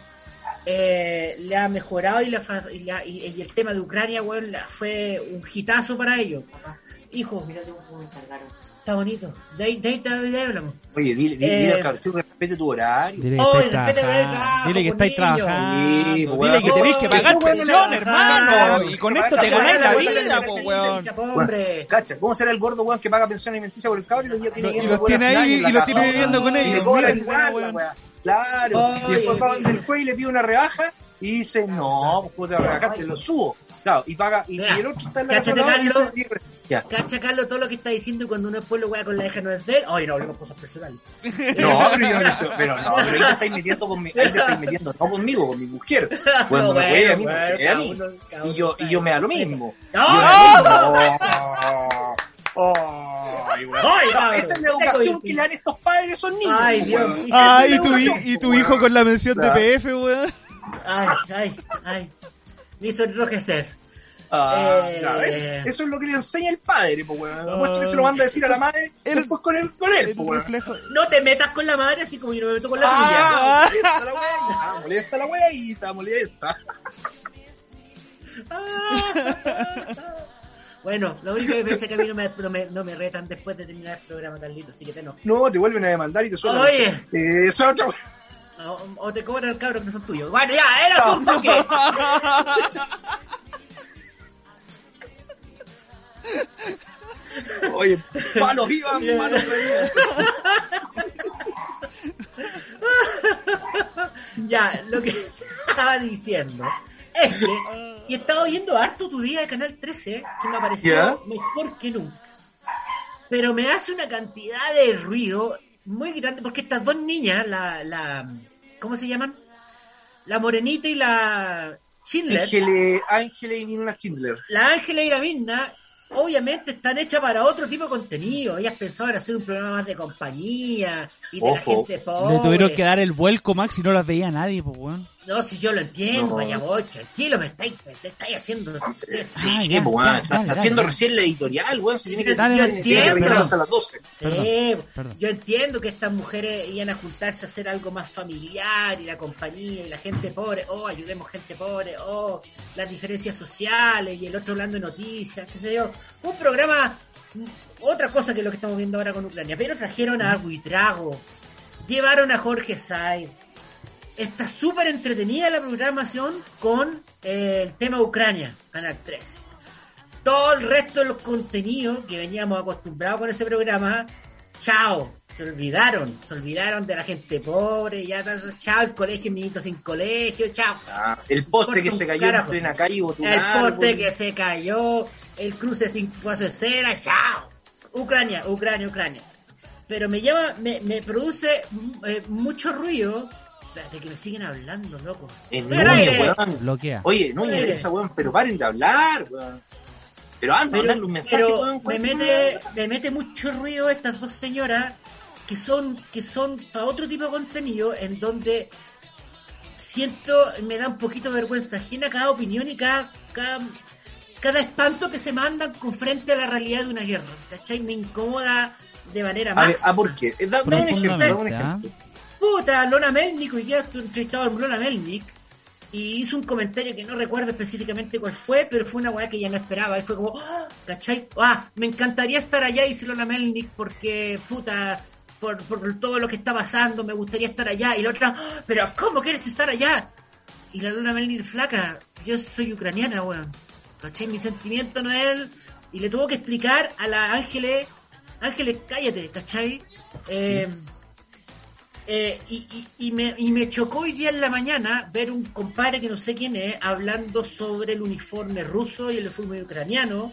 eh, le ha mejorado y, y, el tema de Ucrania, fue un hitazo para ellos. Hijo, mira cómo me encargaron. Está bonito. De ahí, de ahí, de ahí hablamos. Oye, dile, dile, eh, al cabrón que respete tu horario. Dile que oh, estáis trabajando. Dile que estáis trabajando. Sí, pues, dile que tenés que pagar pensión, hermano. Y con esto te ganáis la vida, po, weón. Cacha, ¿cómo será el gordo, weón, que paga pensión alimenticia por el cabrón y los tiene Y los tiene ahí y los tiene viviendo con ellos. Claro. Y después va donde el juez y le pide una rebaja y dice, no, pues te rebajar, te lo subo. Claro, y paga, y, el otro está en la Cacha, Carlos, cacha Carlos todo lo que está diciendo cuando uno es pueblo weá con la hija no es de él. Ay, no hablemos cosas personales. No, pero, yo, pero no, pero ahí te estáis metiendo con mi, ahí te estáis metiendo, no conmigo, con mi mujer. Cuando me [laughs] bueno, a mí, bueno, a mí. y yo, y yo me da lo mismo. ¡No! Oh, ay, esa es la educación que le dan estos padres a esos niños. Ay, Dios. Ay, y tu, y tu hijo con la mención de PF, weón. Ay, ay, ay me hizo enrojecer. Ah, eh, Eso es lo que le enseña el padre, pues, weón. que se lo manda a decir a la madre [laughs] después con él, con él, No te metas con la madre así como yo me meto con la ah, tuya. Molesta la wea, molesta la wea y está molesta. Bueno, lo único que pensé que a mí no me, no me, no me retan después de terminar el programa, Carlito, así que te no. No, te vuelven a demandar y te sueltan. Oye. Eh, esa otra o, te cobran el cabro que no son tuyos. Bueno, ya, era asunto que. Oye, malos iban, malos venían. ya, lo que estaba diciendo es que. Y he estado oyendo harto tu día de Canal 13, que me pareció mejor que nunca. Pero me hace una cantidad de ruido muy grande, porque estas dos niñas, la, la, ¿Cómo se llaman? La Morenita y la Schindler. Ángela y Mirna Schindler. La Ángela y la Mirna, obviamente, están hechas para otro tipo de contenido. Ellas pensaban hacer un programa más de compañía y de la gente pobre. Le tuvieron que dar el vuelco, Max, y no las veía nadie, pues, weón. No, si yo lo entiendo, vaya vos, tranquilo, me estáis, me estáis haciendo. Sí, ah, ya, está, haciendo recién la editorial, weón, se tiene que, yo entiendo. hasta las 12. Sí, yo entiendo que estas mujeres iban a juntarse a hacer algo más familiar y la compañía y la gente pobre, oh, ayudemos gente pobre, oh, las diferencias sociales y el otro hablando de noticias, qué sé yo. Un programa, otra cosa que lo que estamos viendo ahora con Ucrania, pero trajeron a Trago, llevaron a Jorge Said está súper entretenida la programación con eh, el tema Ucrania, Canal 13. Todo el resto de los contenidos que veníamos acostumbrados con ese programa, chao, se olvidaron, se olvidaron de la gente pobre, ya chao, el colegio, niñitos sin colegio, chao. Ah, el poste que se cayó en plena calle, El poste que se cayó, el cruce sin paso de cera, chao. Ucrania, Ucrania, Ucrania. Pero me llama, me, me produce eh, mucho ruido Espérate, que me siguen hablando, loco. En weón. Bloquea. Oye, no esa weón, pero paren de hablar, weón. Pero antes de un mensaje, weón, me mete, me mete mucho ruido estas dos señoras que son, que son para otro tipo de contenido en donde siento, me da un poquito de vergüenza ajena cada opinión y cada, cada, espanto que se mandan con frente a la realidad de una guerra. ¿Cachai? Me incomoda de manera más. A ver, ¿a por qué? Da, un ejemplo, un ejemplo puta, Lona Melnik, hoy día entrevistado a Lona Melnik y hizo un comentario que no recuerdo específicamente cuál fue, pero fue una weá que ya no esperaba. Y fue como, ¡Ah! ¿cachai? Ah, me encantaría estar allá, dice Lona Melnik, porque, puta, por, por, todo lo que está pasando, me gustaría estar allá. Y la otra, ¡Ah! pero ¿cómo quieres estar allá? Y la Lona Melnik flaca, yo soy ucraniana, weón. ¿Cachai? Mi sentimiento no es él. Y le tuvo que explicar a la Ángeles, Ángeles, cállate, ¿cachai? Eh, eh, y, me, y me chocó hoy día en la mañana ver un compadre que no sé quién es hablando sobre el uniforme ruso y el uniforme ucraniano,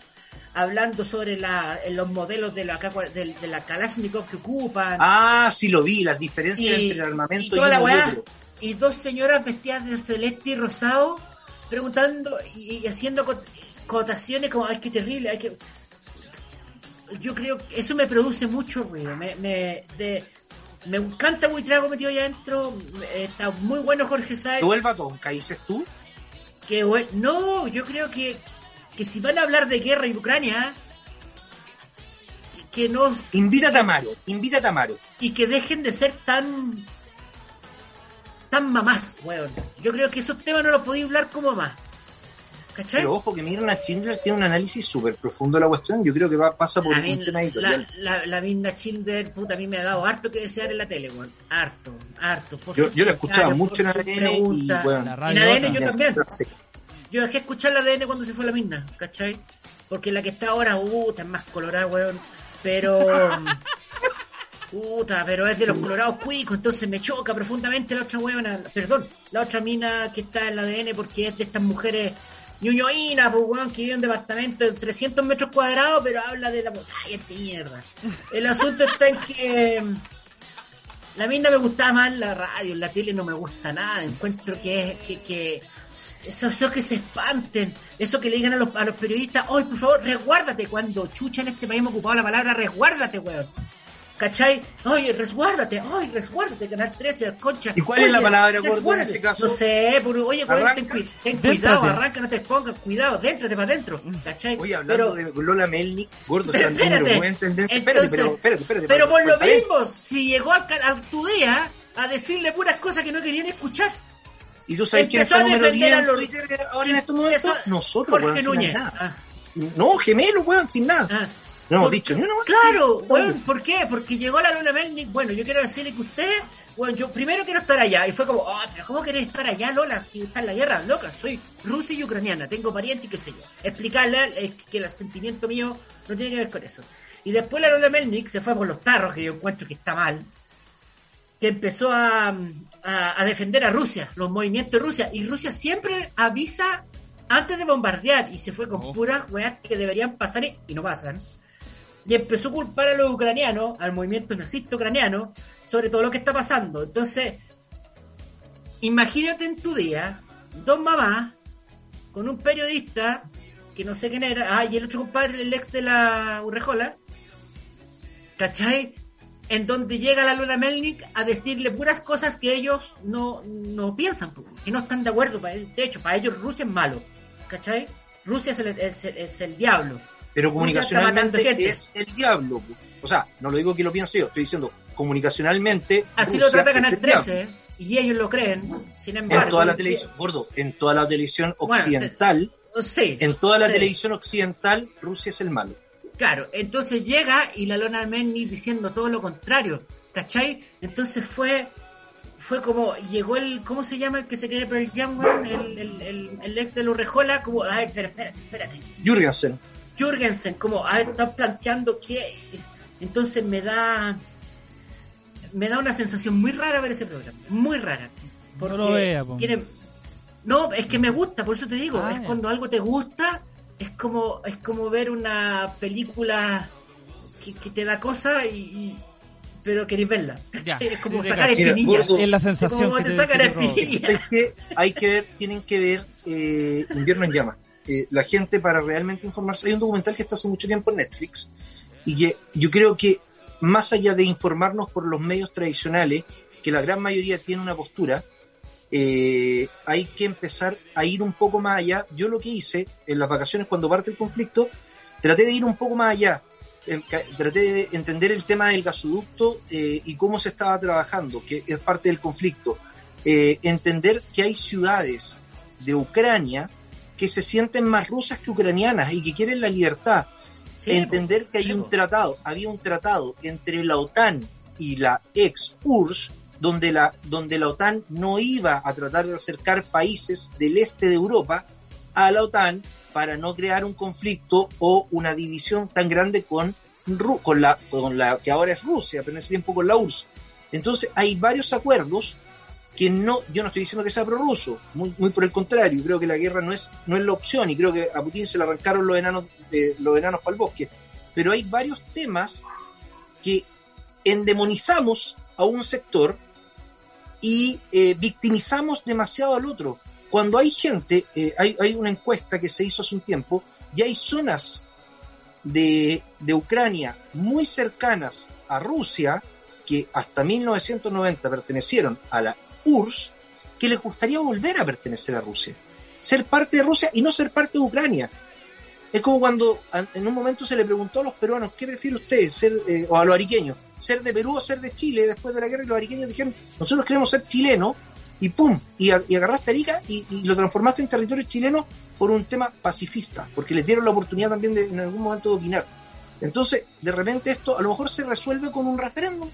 hablando sobre la, los modelos de la, de, la Kalashnikov que ocupan. Ah, sí lo vi, las diferencias entre el armamento y, el Y dos señoras vestidas de celeste y rosado preguntando y, haciendo cotaciones como, ay, qué terrible, hay que... Yo creo que eso me produce mucho ruido. Me, me, de, me encanta Buitrago metido allá adentro. Está muy bueno Jorge Sáez. ¿Vuelva Tonka, dices tú? Que no, yo creo que, que si van a hablar de guerra en Ucrania, que, no. Invita a Tamaro, invita a Tamaro. Y que dejen de ser tan. tan mamás, weón. Yo creo que esos temas no los podéis hablar como mamás. ¿Cachai? Pero ojo que Mirna Schindler tiene un análisis súper profundo de la cuestión. Yo creo que va, pasa por un tema editorial. La, la, Mirna Schindler, puta, a mí me ha dado harto que desear en la tele, weón. Harto, harto. yo, yo la escuchaba mucho en ADN y, bueno, en ADN yo también. Yo dejé escuchar la ADN cuando se fue la Mirna, ¿cachai? Porque la que está ahora, uh, está más colorada, weón. Pero... [laughs] Puta, pero es de los colorados cuicos, entonces me choca profundamente la otra huevona, perdón, la otra mina que está en la ADN porque es de estas mujeres ñoñoína, pues, weón, que vive en un departamento de 300 metros cuadrados, pero habla de la... ¡Ay, esta mierda! El asunto está en que... La mina me gustaba más la radio, la tele no me gusta nada, encuentro que es... que, que eso, eso que se espanten, eso que le digan a los, a los periodistas, ¡ay, por favor, resguárdate! Cuando chucha en este país me ocupado la palabra resguárdate, weón. ¿Cachai? Oye, resguárdate, ay, resguárdate, Canal 13, concha. ¿Y cuál es la palabra gordo en ese caso? No sé, pero, oye, ten, ten cuidado, arranca, no te pongas, cuidado, déntrate para adentro, ¿cachai? Oye, hablando de Lola Melnik, gordo, pero, espérate, buena tendencia. espérate, pero, espérate, espérate. Pero por lo mismo, si llegó a, tu día a decirle puras cosas que no querían escuchar. ¿Y tú sabes quién está número 10 en Twitter ahora en estos momentos? Nosotros, Jorge Núñez. Ah. No, gemelo, weón, sin nada. No hemos dicho ni una Claro, bueno, ¿por qué? Porque llegó la Lola Melnik. Bueno, yo quiero decirle que usted, bueno, yo primero quiero estar allá. Y fue como, oh, pero ¿cómo querés estar allá, Lola? Si está en la guerra, loca. Soy rusa y ucraniana, tengo pariente y qué sé yo. Explicarle que el sentimiento mío no tiene que ver con eso. Y después la Lola Melnik se fue por los tarros, que yo encuentro que está mal. Que empezó a, a, defender a Rusia, los movimientos de Rusia. Y Rusia siempre avisa antes de bombardear. Y se fue con oh. puras weas que deberían pasar y, y no pasan y empezó a culpar a los ucranianos, al movimiento nazista ucraniano, sobre todo lo que está pasando. Entonces, imagínate en tu día, dos mamás, con un periodista, que no sé quién era, ah, y el otro compadre, el ex de la Urrejola, ¿cachai? En donde llega la Luna Melnik a decirle puras cosas que ellos no, no piensan, que no están de acuerdo. De hecho, para ellos Rusia es malo, ¿cachai? Rusia es el, es el diablo pero comunicacionalmente es el diablo. O sea, no lo digo que lo piense yo, estoy diciendo comunicacionalmente. Así lo trata Canal 13 y ellos lo creen. Sin embargo, en toda la televisión, gordo, en toda la televisión occidental, en toda la televisión occidental, Rusia es el malo. Claro, entonces llega y la Lona Menni diciendo todo lo contrario, ¿cachai? Entonces fue fue como, llegó el, ¿cómo se llama el que se cree el Jam, el, el, el, el, ex de los Rejola, como, a ver, espérate, espérate. Jürgensen. Jürgensen, como a ver, está planteando que entonces me da me da una sensación muy rara ver ese programa, muy rara. no lo vea, No, es que me gusta, por eso te digo, ah, es cuando algo te gusta, es como es como ver una película que, te da cosas y, pero querés verla. [laughs] es como sacar espinillas. Es la sensación. que te, sacar Es que hay que ver, tienen que ver eh, Invierno en Llamas eh, la gente para realmente informarse. Hay un documental que está hace mucho tiempo en Netflix y que yo creo que más allá de informarnos por los medios tradicionales, que la gran mayoría tiene una postura, eh, hay que empezar a ir un poco más allá. Yo lo que hice en las vacaciones cuando parte el conflicto, traté de ir un poco más allá. Traté de entender el tema del gasoducto eh, y cómo se estaba trabajando, que es parte del conflicto. entender que hay ciudades de Ucrania que se sienten más rusas que ucranianas y que quieren la libertad. Entender que hay un tratado, había un tratado entre la OTAN y la ex URSS, donde la, donde la OTAN no iba a tratar de acercar países del este de Europa a la OTAN para no crear un conflicto o una división tan grande con, con, la, con la que ahora es Rusia, pero en ese tiempo con la URSS. Entonces hay varios acuerdos que no, yo no estoy diciendo que sea prorruso, muy, muy por el contrario, creo que la guerra no es, no es la opción y creo que a Putin se le arrancaron los enanos, de, los enanos para el bosque. Pero hay varios temas que endemonizamos a un sector y eh, victimizamos demasiado al otro. Cuando hay gente, eh, hay, hay una encuesta que se hizo hace un tiempo, y hay zonas de, de Ucrania muy cercanas a Rusia, que hasta 1990 pertenecieron a la URSS que les gustaría volver a pertenecer a Rusia, ser parte de Rusia y no ser parte de Ucrania. Es como cuando en un momento se le preguntó a los peruanos, ¿qué prefiere usted? Ser, eh, o a los ariqueños, ser de Perú o ser de Chile después de la guerra y los ariqueños dijeron, nosotros queremos ser chilenos y pum, y, agarraste Arica y, lo transformaste en territorio chileno por un tema pacifista, porque les dieron la oportunidad también de en algún momento de opinar. Entonces, de repente esto a lo mejor se resuelve con un referéndum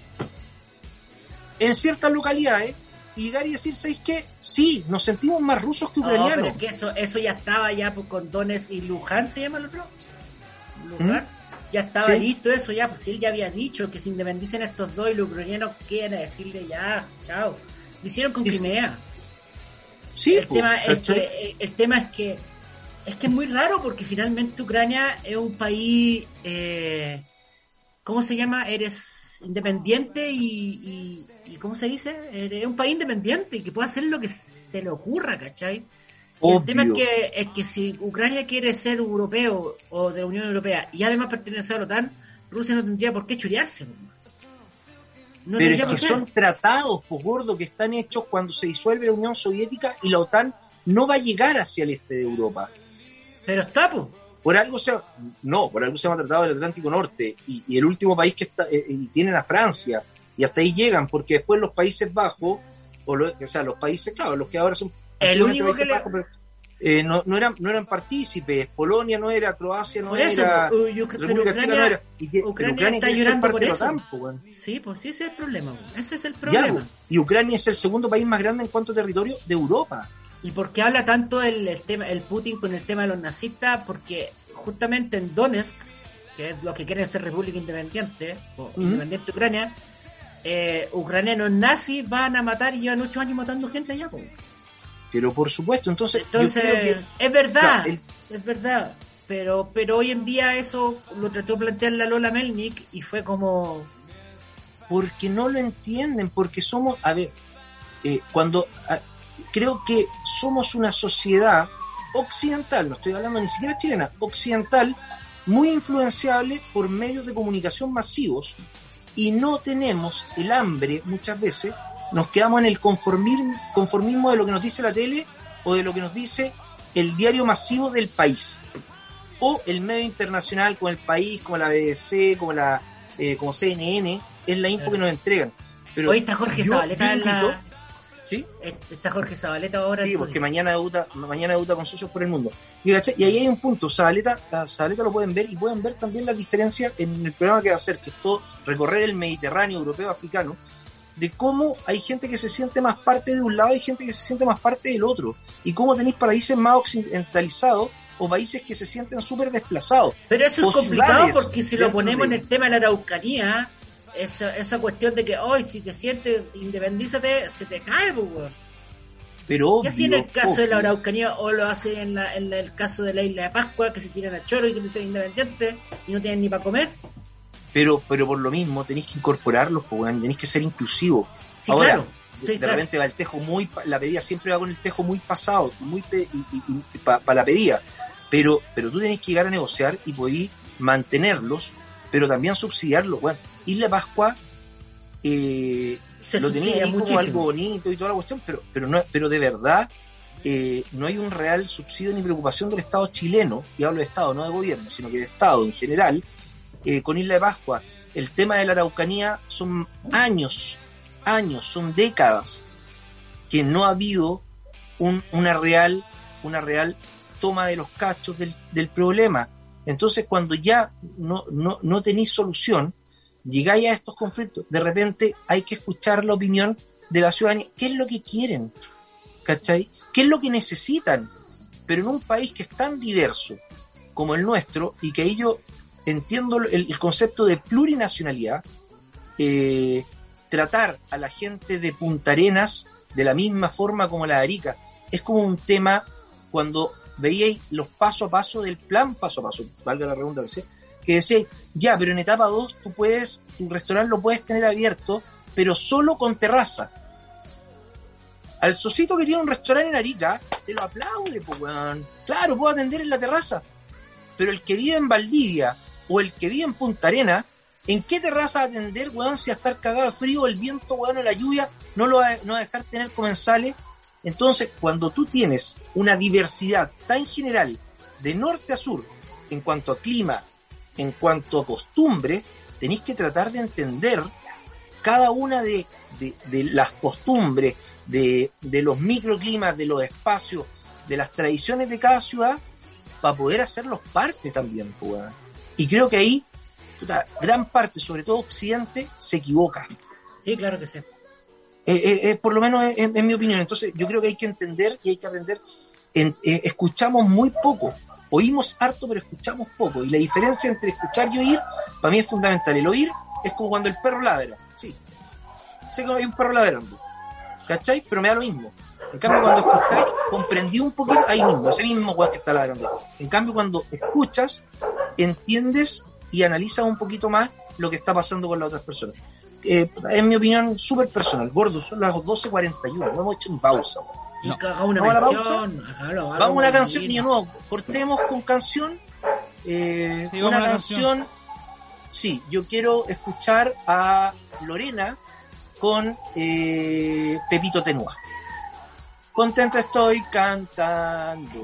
en ciertas localidades y llegar y decir, ¿sabéis qué? Sí, nos sentimos más rusos que ucranianos. pero es que eso, eso ya estaba ya pues, con Donetsk y Luján, ¿se llama el otro? Luján. ¿Mm? Ya estaba listo eso ya, pues él ya había dicho que se independicen estos dos y los ucranianos quieren decirle ya, chao. Lo hicieron con Crimea. Sí, el, tema es que, el tema es que es que es muy raro porque finalmente Ucrania es un país, eh, ¿cómo se llama? Eres independiente y, y, ¿cómo se dice? Es un país independiente y que puede hacer lo que se le ocurra, ¿cachai? el tema es que, es que si Ucrania quiere ser europeo o de la Unión Europea y además pertenecer a la OTAN, Rusia no tendría por qué churearse. No Pero es que son tratados, pues gordo, que están hechos cuando se disuelve la Unión Soviética y la OTAN no va a llegar hacia el este de Europa. Pero está, pues. Por algo se no, por algo se llama Tratado del Atlántico Norte y, el último país que está, eh, y tienen a Francia y hasta ahí llegan porque después los Países Bajos, o, o sea, los países, claro, los que ahora son el único que eh, no, no, eran, no eran partícipes, Polonia no era, Croacia no era, República Checa no era. Y Ucrania, está llorando por eso. Sí, pues sí, ese es el problema. Ese es el problema. y Ucrania es el segundo país más grande en cuanto a territorio de Europa. ¿Y por qué habla tanto el, el, tema, el Putin con el tema de los nazistas? Porque justamente en Donetsk, que es lo que quieren ser república independiente, o independiente Ucrania, eh, ucranianos nazis van a matar y llevan ocho años matando gente allá. Pero por supuesto, entonces, entonces es verdad, es verdad. Pero, pero hoy en día eso lo trató de plantear la Lola Melnik y fue como... Porque no lo entienden, porque somos, a ver, eh, cuando creo que somos una sociedad occidental, no estoy hablando ni siquiera chilena, occidental, muy influenciable por medios de comunicación masivos y no tenemos el hambre muchas veces nos quedamos en el conformismo de lo que nos dice la tele o de lo que nos dice el diario masivo del país o el medio internacional como el país, como la BBC, como la eh, como CNN, es la info que nos entregan. Pero Hoy está Jorge Zabaleta en la... ¿Sí? Está Jorge Zabaleta ahora. Sí, porque mañana debuta, mañana debuta con Socios por el Mundo. Y, ahí hay un punto, Zabaleta, Zabaleta lo pueden ver y pueden ver también las diferencias en el programa que va a hacer, que es todo recorrer el Mediterráneo europeo africano, de cómo hay gente que se siente más parte de un lado y gente que se siente más parte del otro. Y cómo tenéis países más occidentalizados o países que se sienten súper desplazados. Pero eso es complicado porque si lo ponemos en el tema de la Araucanía, esa, esa cuestión de que hoy si te sientes independízate, se te cae, pues, Pero ¿Qué así en el caso de la Araucanía o lo hace en, en, el caso de la isla de Pascua, que se tiran a choro y quieren ser independientes y no tienen ni para comer? pero, pero por lo mismo tenéis que incorporarlos, pues, y tenéis que ser inclusivos. Ahora, de, repente va el tejo muy, la pedida siempre va con el tejo muy pasado y muy y, para la pedida, pero, pero tú tenés que llegar a negociar y podéis mantenerlos, pero también subsidiarlos. Bueno, Isla Pascua eh, lo tenía como algo bonito y toda la cuestión, pero, pero, no, pero de verdad eh, no hay un real subsidio ni preocupación del Estado chileno, y hablo de Estado, no de gobierno, sino que de Estado en general, eh, con Isla de Pascua. El tema de la Araucanía son años, años, son décadas que no ha habido una real, una real toma de los cachos del, problema. Entonces, cuando ya no, no, no tenéis solución, llegáis a estos conflictos, de repente hay que escuchar la opinión de la ciudadanía. ¿Qué es lo que quieren? ¿Cachai? ¿Qué es lo que necesitan? Pero en un país que es tan diverso como el nuestro y que ellos entiendo el, concepto de plurinacionalidad, eh, tratar a la gente de Punta Arenas de la misma forma como la de Arica. Es como un tema cuando veíais los paso a paso del plan paso a paso, valga la redundancia, que decía, ya, pero en etapa 2 tú puedes, tu restaurante lo puedes tener abierto, pero solo con terraza. Al socito que tiene un restaurante en Arica, te lo aplaude, pues, Claro, puedo atender en la terraza. Pero el que vive en Valdivia o el que vive en Punta Arena, ¿en qué terraza va atender, weón, si a estar cagado de frío, el viento, weón, la lluvia, no lo va, a dejar tener comensales? Entonces, cuando tú tienes una diversidad tan general de norte a sur, en cuanto a clima, en cuanto a costumbre, tenéis que tratar de entender cada una de, las costumbres, de, de, los microclimas, de los espacios, de las tradiciones de cada ciudad para poder hacerlos parte también, pues, Y creo que ahí, gran parte, sobre todo Occidente, se equivoca. Sí, claro que sí. Eh, eh, por lo menos en, mi opinión. Entonces, yo creo que hay que entender y hay que aprender. En, escuchamos muy poco, oímos harto, pero escuchamos poco. Y la diferencia entre escuchar y oír, para mí es fundamental. El oír es como cuando el perro ladra. Sí. Sé que hay un perro ladrando. ¿Cachai? Pero me da lo mismo. En cambio, cuando escucháis, comprendí un poquito ahí mismo, ese mismo weón que está ladrando. En cambio, cuando escuchas, entiendes y analizas un poquito más lo que está pasando con las otras personas. Eh, en mi opinión, súper personal. Gordo, son las 12.41. No hemos hecho una pausa. Vamos a la pausa. Vamos a una canción, niño nuevo. Cortemos con canción. Eh, una canción. Sí, yo quiero escuchar a Lorena con eh, Pepito Tenua. Contento estoy cantando.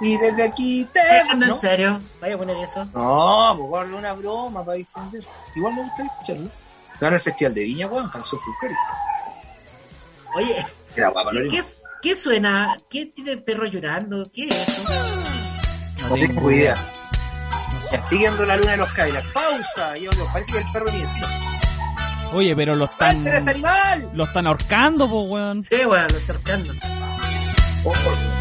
Y desde aquí te. ¿No? ¿En serio? ¿Vaya a poner eso? No, pues darle una broma para distender. Igual me gusta escucharlo. Gana el Festival de Viña, weón, canción folclórica. Oye, ¿qué, ¿qué, suena? ¿Qué tiene el perro llorando? ¿Qué es eso? No, tengo idea. Siguiendo la luna de los Cadillacs. Pausa. Yo, parece que el perro ni decía. Oye, pero lo están. Lo están ahorcando, pues, weón. Sí, weón, lo están ahorcando. Ojo.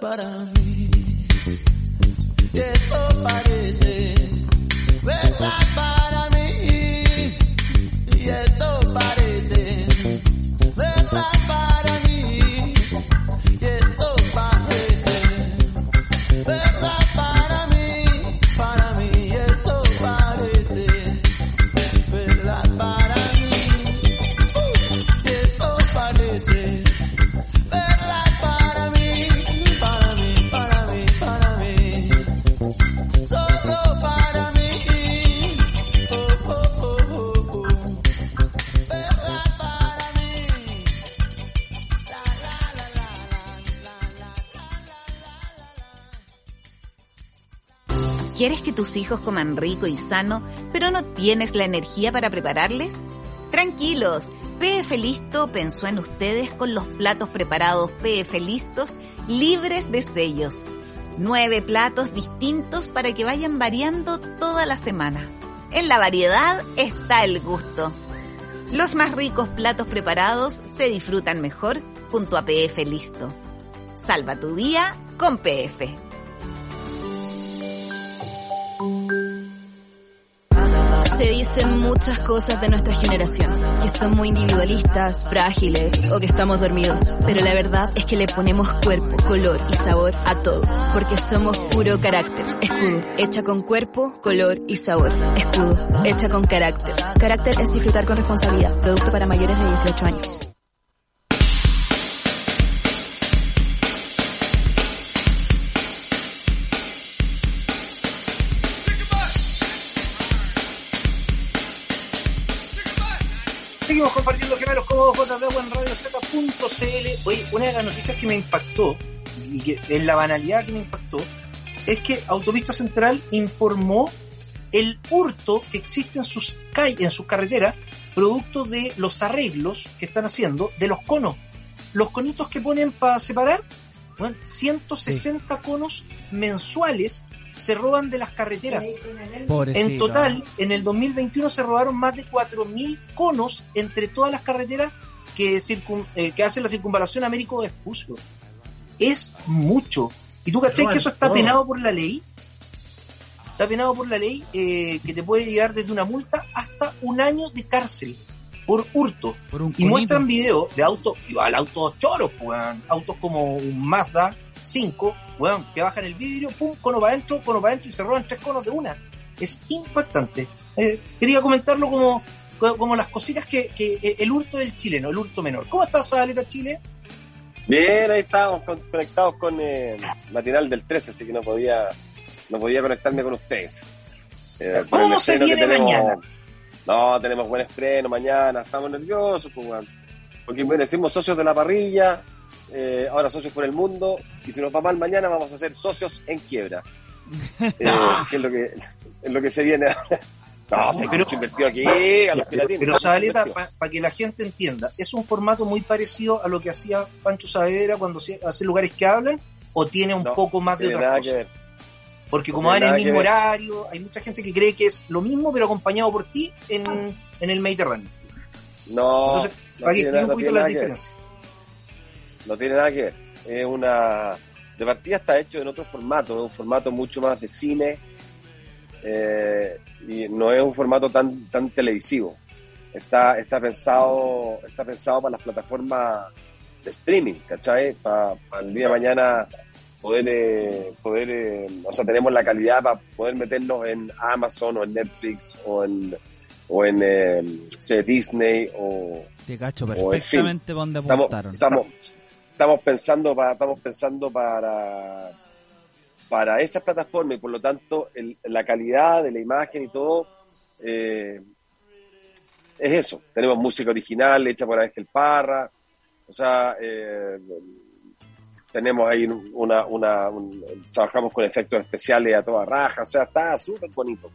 para mí. Tus hijos coman rico y sano, pero no tienes la energía para prepararles? Tranquilos, PF Listo pensó en ustedes con los platos preparados PF Listos libres de sellos. Nueve platos distintos para que vayan variando toda la semana. En la variedad está el gusto. Los más ricos platos preparados se disfrutan mejor junto a PF Listo. Salva tu día con PF. Se dicen muchas cosas de nuestra generación, que son muy individualistas, frágiles o que estamos dormidos. Pero la verdad es que le ponemos cuerpo, color y sabor a todo, porque somos puro carácter. Escudo, hecha con cuerpo, color y sabor. Escudo, hecha con carácter. Carácter es disfrutar con responsabilidad. Producto para mayores de 18 años. Compartiendo gemelos como de agua en radioz.cl. Oye, una de las noticias que me impactó, y que es la banalidad que me impactó, es que Autovista Central informó el hurto que existe en sus calles, en sus carreteras, producto de los arreglos que están haciendo de los conos. Los conitos que ponen para separar, bueno, 160 conos mensuales se roban de las carreteras. En total, en el 2021 se robaron más de 4.000 conos entre todas las carreteras que, eh, que hacen la circunvalación Américo de Vespucio. Es mucho. ¿Y tú cachai que eso está penado por la ley? Está penado por la ley eh, que te puede llegar desde una multa hasta un año de cárcel por hurto. y muestran videos de autos, igual autos choros, pues, autos como un Mazda 5, bueno, que bajan el vidrio, pum, cono para adentro, cono para adentro y se roban tres conos de una. Es impactante. Eh, quería comentarlo como, como las cositas que, que eh, el hurto del chileno, el hurto menor. ¿Cómo estás, Saleta Chile? Bien, ahí estábamos conectados con eh, matinal del 13, así que no podía, no podía conectarme con ustedes. Eh, ¿Cómo se viene mañana? No, tenemos buen estreno mañana, estamos nerviosos, pues, porque bueno, decimos socios de la parrilla, eh, ahora socios por el mundo, y si nos va mal mañana vamos a ser socios en quiebra. [laughs] Eh, que es lo que, es lo que se viene. [laughs] no, se pero, invertido aquí. A los pero, pero para que la gente entienda, es un formato muy parecido a lo que hacía Pancho Saavedra cuando hace lugares que hablan, o tiene un poco más de otra cosa. Porque como van en el mismo horario, hay mucha gente que cree que es lo mismo, pero acompañado por ti en, en el Mediterráneo. No. Entonces, para que un poquito las diferencias no tiene nada que ver. Es una. De partida está hecho en otro formato, es un formato mucho más de cine eh, y no es un formato tan, tan televisivo. Está, está, pensado, está pensado para las plataformas de streaming, ¿cachai? Para, el día de mañana poder, eh, poder eh, o sea, tenemos la calidad para poder meternos en Amazon o en Netflix o en, o en Disney o... Te cacho perfectamente donde apuntaron. estamos, estamos pensando para, estamos pensando para para esas plataformas y por lo tanto la calidad de la imagen y todo eh, es eso. Tenemos música original hecha por Ángel Parra, o sea, eh, tenemos ahí una, una trabajamos con efectos especiales a toda raja, o sea, está súper bonito.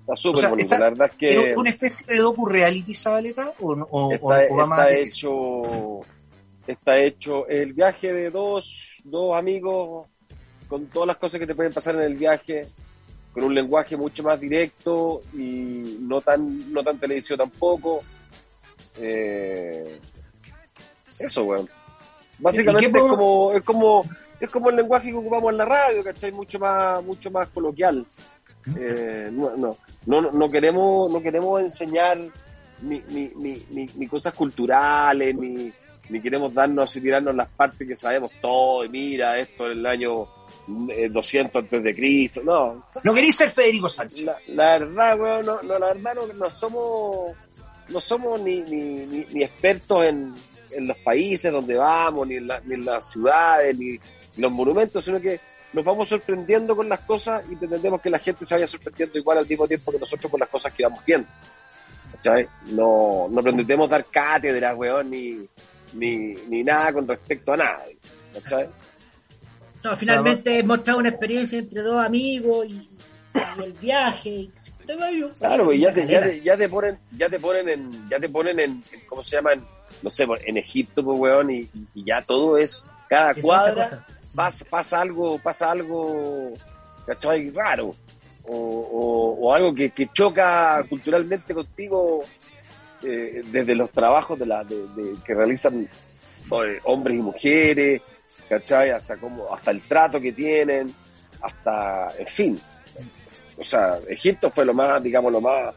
Está súper bonito, la verdad es que... ¿Es una especie de docu-reality, Zabaleta? ¿O, o, está, hecho está hecho el viaje de dos, dos amigos con todas las cosas que te pueden pasar en el viaje, con un lenguaje mucho más directo y no tan, no tan televisión tampoco. Eh, eso, weón. Básicamente es como, es como, es como el lenguaje que ocupamos en la radio, ¿cachai? Mucho más, mucho más coloquial. Eh, no, no, no, no, queremos, no queremos enseñar ni, ni, ni, ni, cosas culturales, ni, ni queremos darnos y tirarnos las partes que sabemos todo, y mira, esto en el año 200 eh, antes de Cristo, no. No queréis ser Federico Sánchez. La, verdad, weón, no, no, la verdad no, no somos, no somos ni, ni, ni, expertos en, en, los países donde vamos, ni en, ni en las ciudades, ni los monumentos, sino que nos vamos sorprendiendo con las cosas y pretendemos que la gente se vaya sorprendiendo igual al mismo tiempo que nosotros con las cosas que vamos viendo. ¿Cachai? No, no pretendemos dar cátedra, weón, ni, ni, ni nada con respecto a nada. ¿Cachai? No, finalmente hemos mostrado una experiencia entre dos amigos y, el viaje. claro, y ya te, ya, te, ya te ponen, ya te ponen en, ya te ponen en, ¿cómo se llaman? No sé, en Egipto, pues, weón, y, y ya todo es, cada cuadra pasa, pasa algo, pasa algo, ¿cachai? Raro. O, o, algo que, que, choca culturalmente contigo eh, desde los trabajos de la, de, que realizan eh, hombres y mujeres, ¿cachai? Hasta, como, hasta el trato que tienen, hasta, en fin. O sea, Egipto fue lo más, digamos, lo más,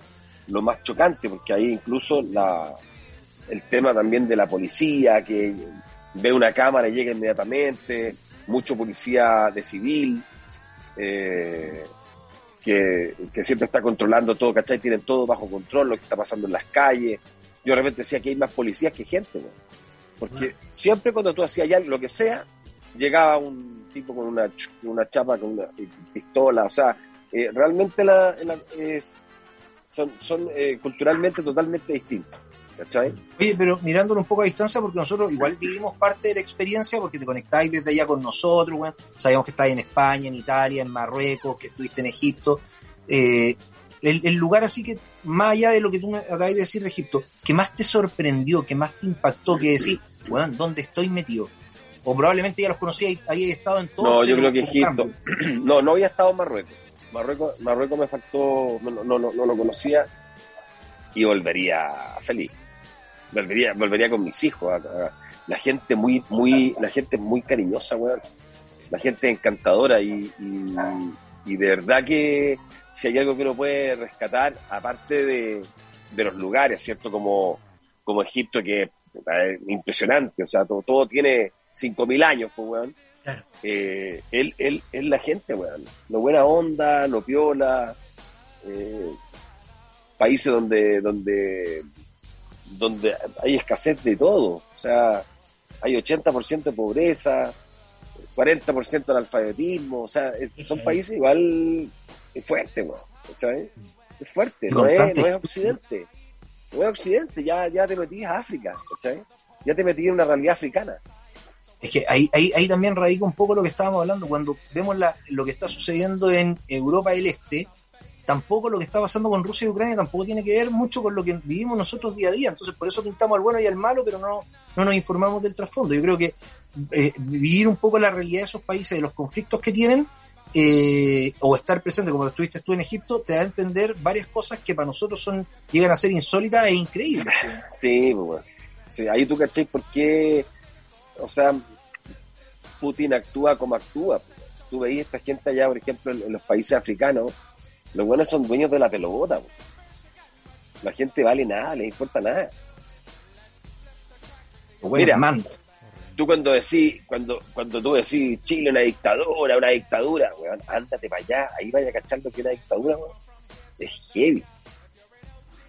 lo más chocante, porque ahí incluso la, el tema también de la policía, que ve una cámara y llega inmediatamente, mucho policía de civil, eh, que, siempre está controlando todo, ¿cachai? Tienen todo bajo control, lo que está pasando en las calles. Yo de repente decía que hay más policías que gente, porque siempre cuando tú hacías ya lo que sea, llegaba un tipo con una, una chapa, con una pistola, o sea, eh, realmente la, son, son eh, culturalmente totalmente distintos. Oye, pero mirándolo un poco a distancia, porque nosotros igual vivimos parte de la experiencia, porque te conectáis desde allá con nosotros, bueno, sabíamos que estáis en España, en Italia, en Marruecos, que estuviste en Egipto. Eh, el, lugar así que, más allá de lo que tú me acabas de decir de Egipto, que más te sorprendió, que más te impactó, que decir, bueno, ¿dónde estoy metido? O probablemente ya los conocía y había estado en todo. No, yo creo que Egipto. [clears throat] no, no había estado en Marruecos. Marruecos, Marruecos me faltó, no, no, no, no lo conocía y volvería feliz volvería, volvería con mis hijos. la gente muy, muy, la gente muy cariñosa, weón. La gente encantadora y, y, de verdad que si hay algo que uno puede rescatar, aparte de, de los lugares, ¿cierto? Como, como Egipto, que es impresionante, o sea, todo, todo tiene 5.000 años, pues, weón. Eh, él, él, es la gente, weón. Lo buena onda, lo piola. Eh, países donde, donde donde hay escasez de todo. O sea, hay 80% de pobreza, 40% de alfabetismo. O sea, son países igual fuertes, ¿sabes? Es fuerte, no es, no es Occidente. No es Occidente, ya, ya te metí a África, ¿sabes? Ya te metí en una realidad africana. Es que ahí, ahí, ahí también radica un poco lo que estábamos hablando. Cuando vemos la, lo que está sucediendo en Europa del Este, tampoco lo que está pasando con Rusia y Ucrania tampoco tiene que ver mucho con lo que vivimos nosotros día a día. Entonces, por eso pintamos al bueno y al malo, pero no, no nos informamos del trasfondo. Yo creo que eh, vivir un poco la realidad de esos países, de los conflictos que tienen, eh, o estar presente como estuviste tú en Egipto, te da a entender varias cosas que para nosotros son llegan a ser insólitas e increíbles. [laughs] Sí, pues, sí ahí tú caché por qué, o sea, Putin actúa como actúa. Tú veías esta gente allá, por ejemplo, en los países africanos, los buenos son dueños de la pelota. La gente vale nada, les importa nada. Mira, manda. Tú cuando decís, cuando, cuando tú decís Chile una dictadura, una dictadura, weón, ándate para allá, ahí vaya cachando que una dictadura, weón. Es heavy.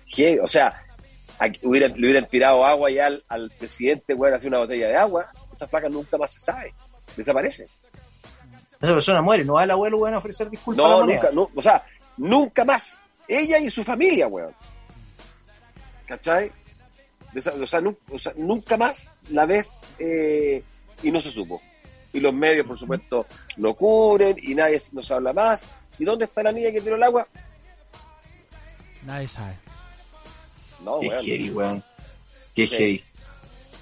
heavy. O sea, le hubieran tirado agua ya al, presidente, weón, hace una botella de agua, esa placa nunca más se sabe. Desaparece. Esa persona muere, no va al abuelo, weón, a ofrecer disculpas. No, nunca, no, o sea, Nunca más. Ella y su familia, weón. ¿Cachai? O sea, nunca más la ves eh, y no se supo. Y los medios, por supuesto, lo cubren y nadie nos habla más. ¿Y dónde está la niña que tiró el agua? Nadie sabe. No, Qué heavy, weón. Qué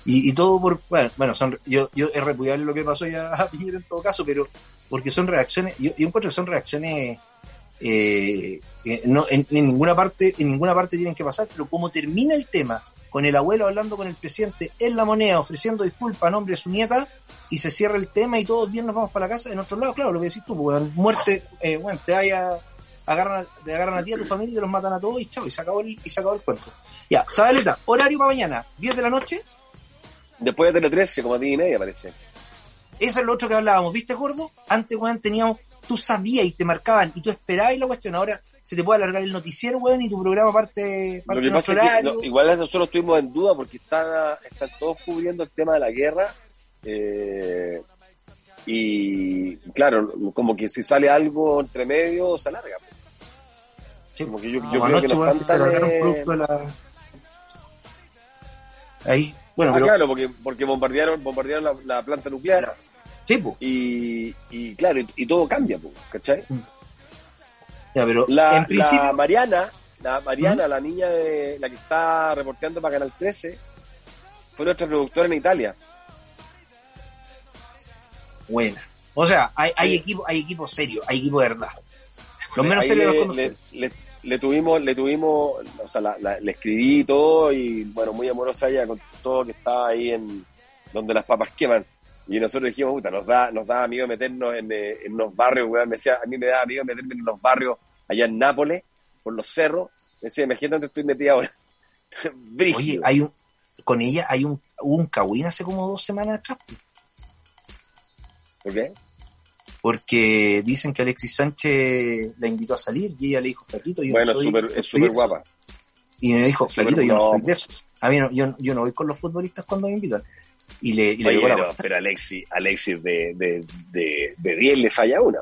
Y, todo por. Bueno, bueno son, yo, yo es repudiable lo que pasó ya a Piñera en todo caso, pero porque son reacciones. Yo, yo encuentro que son reacciones eh, no, en, ninguna parte, en ninguna parte tienen que pasar, pero como termina el tema con el abuelo hablando con el presidente en la moneda, ofreciendo disculpas a nombre de su nieta, y se cierra el tema y todos bien nos vamos para la casa. En otro lado, claro, lo que decís tú, pues, muerte, eh, bueno, te vaya, agarran, te agarran a ti, a tu familia y te los matan a todos y chao, y se acabó el, y se acabó el cuento. Ya, Zabaleta, horario para mañana, 10 de la noche. Después de Tele 13, como a 10 y media parece. Eso es lo otro que hablábamos, ¿viste, gordo? Antes, weón, teníamos, tú sabías y te marcaban y tú esperabas la cuestión. Ahora se te puede alargar el noticiero, weón, y tu programa parte, parte lo que pasa es que, igual nosotros estuvimos en duda porque están, están todos cubriendo el tema de la guerra. Eh, y claro, como que si sale algo entre medio, se alarga. Sí, como que yo, yo creo que no están tan, la... Ahí bueno, ah, claro, porque, porque bombardearon, bombardearon la, planta nuclear. Sí. Y, y, claro, y, todo cambia, pues, ¿cachai? Mm. Ya, pero la, en principio... la Mariana, la Mariana, la niña de la que está reporteando para Canal 13, fue nuestra productora en Italia. Buena. O sea, hay, hay equipo, hay equipo serio, hay equipo de verdad. Los menos serios los le tuvimos, le tuvimos, o sea, le escribí todo y bueno, muy amorosa ella con todo que estaba ahí en donde las papas queman. Y nosotros dijimos, puta, nos da, nos da amigo meternos en, eh, en unos barrios, weón. Me decía, a mí me da amigo meterme en unos barrios allá en Nápoles, por los cerros. Me decía, imagínate dónde estoy metida ahora. [laughs] Oye, hay un, con ella hay un, un cagüín hace como dos semanas atrás. ¿Por qué? porque dicen que Alexis Sánchez la invitó a salir y ella le dijo, Flaquito, yo bueno, no soy, es súper guapa. Y me dijo, Flaquito, yo no soy de eso. A mí no, yo, yo no voy con los futbolistas cuando me invitan. Y le, y le digo la Pero Alexis, Alexis de, de, de, de 10 le falla una.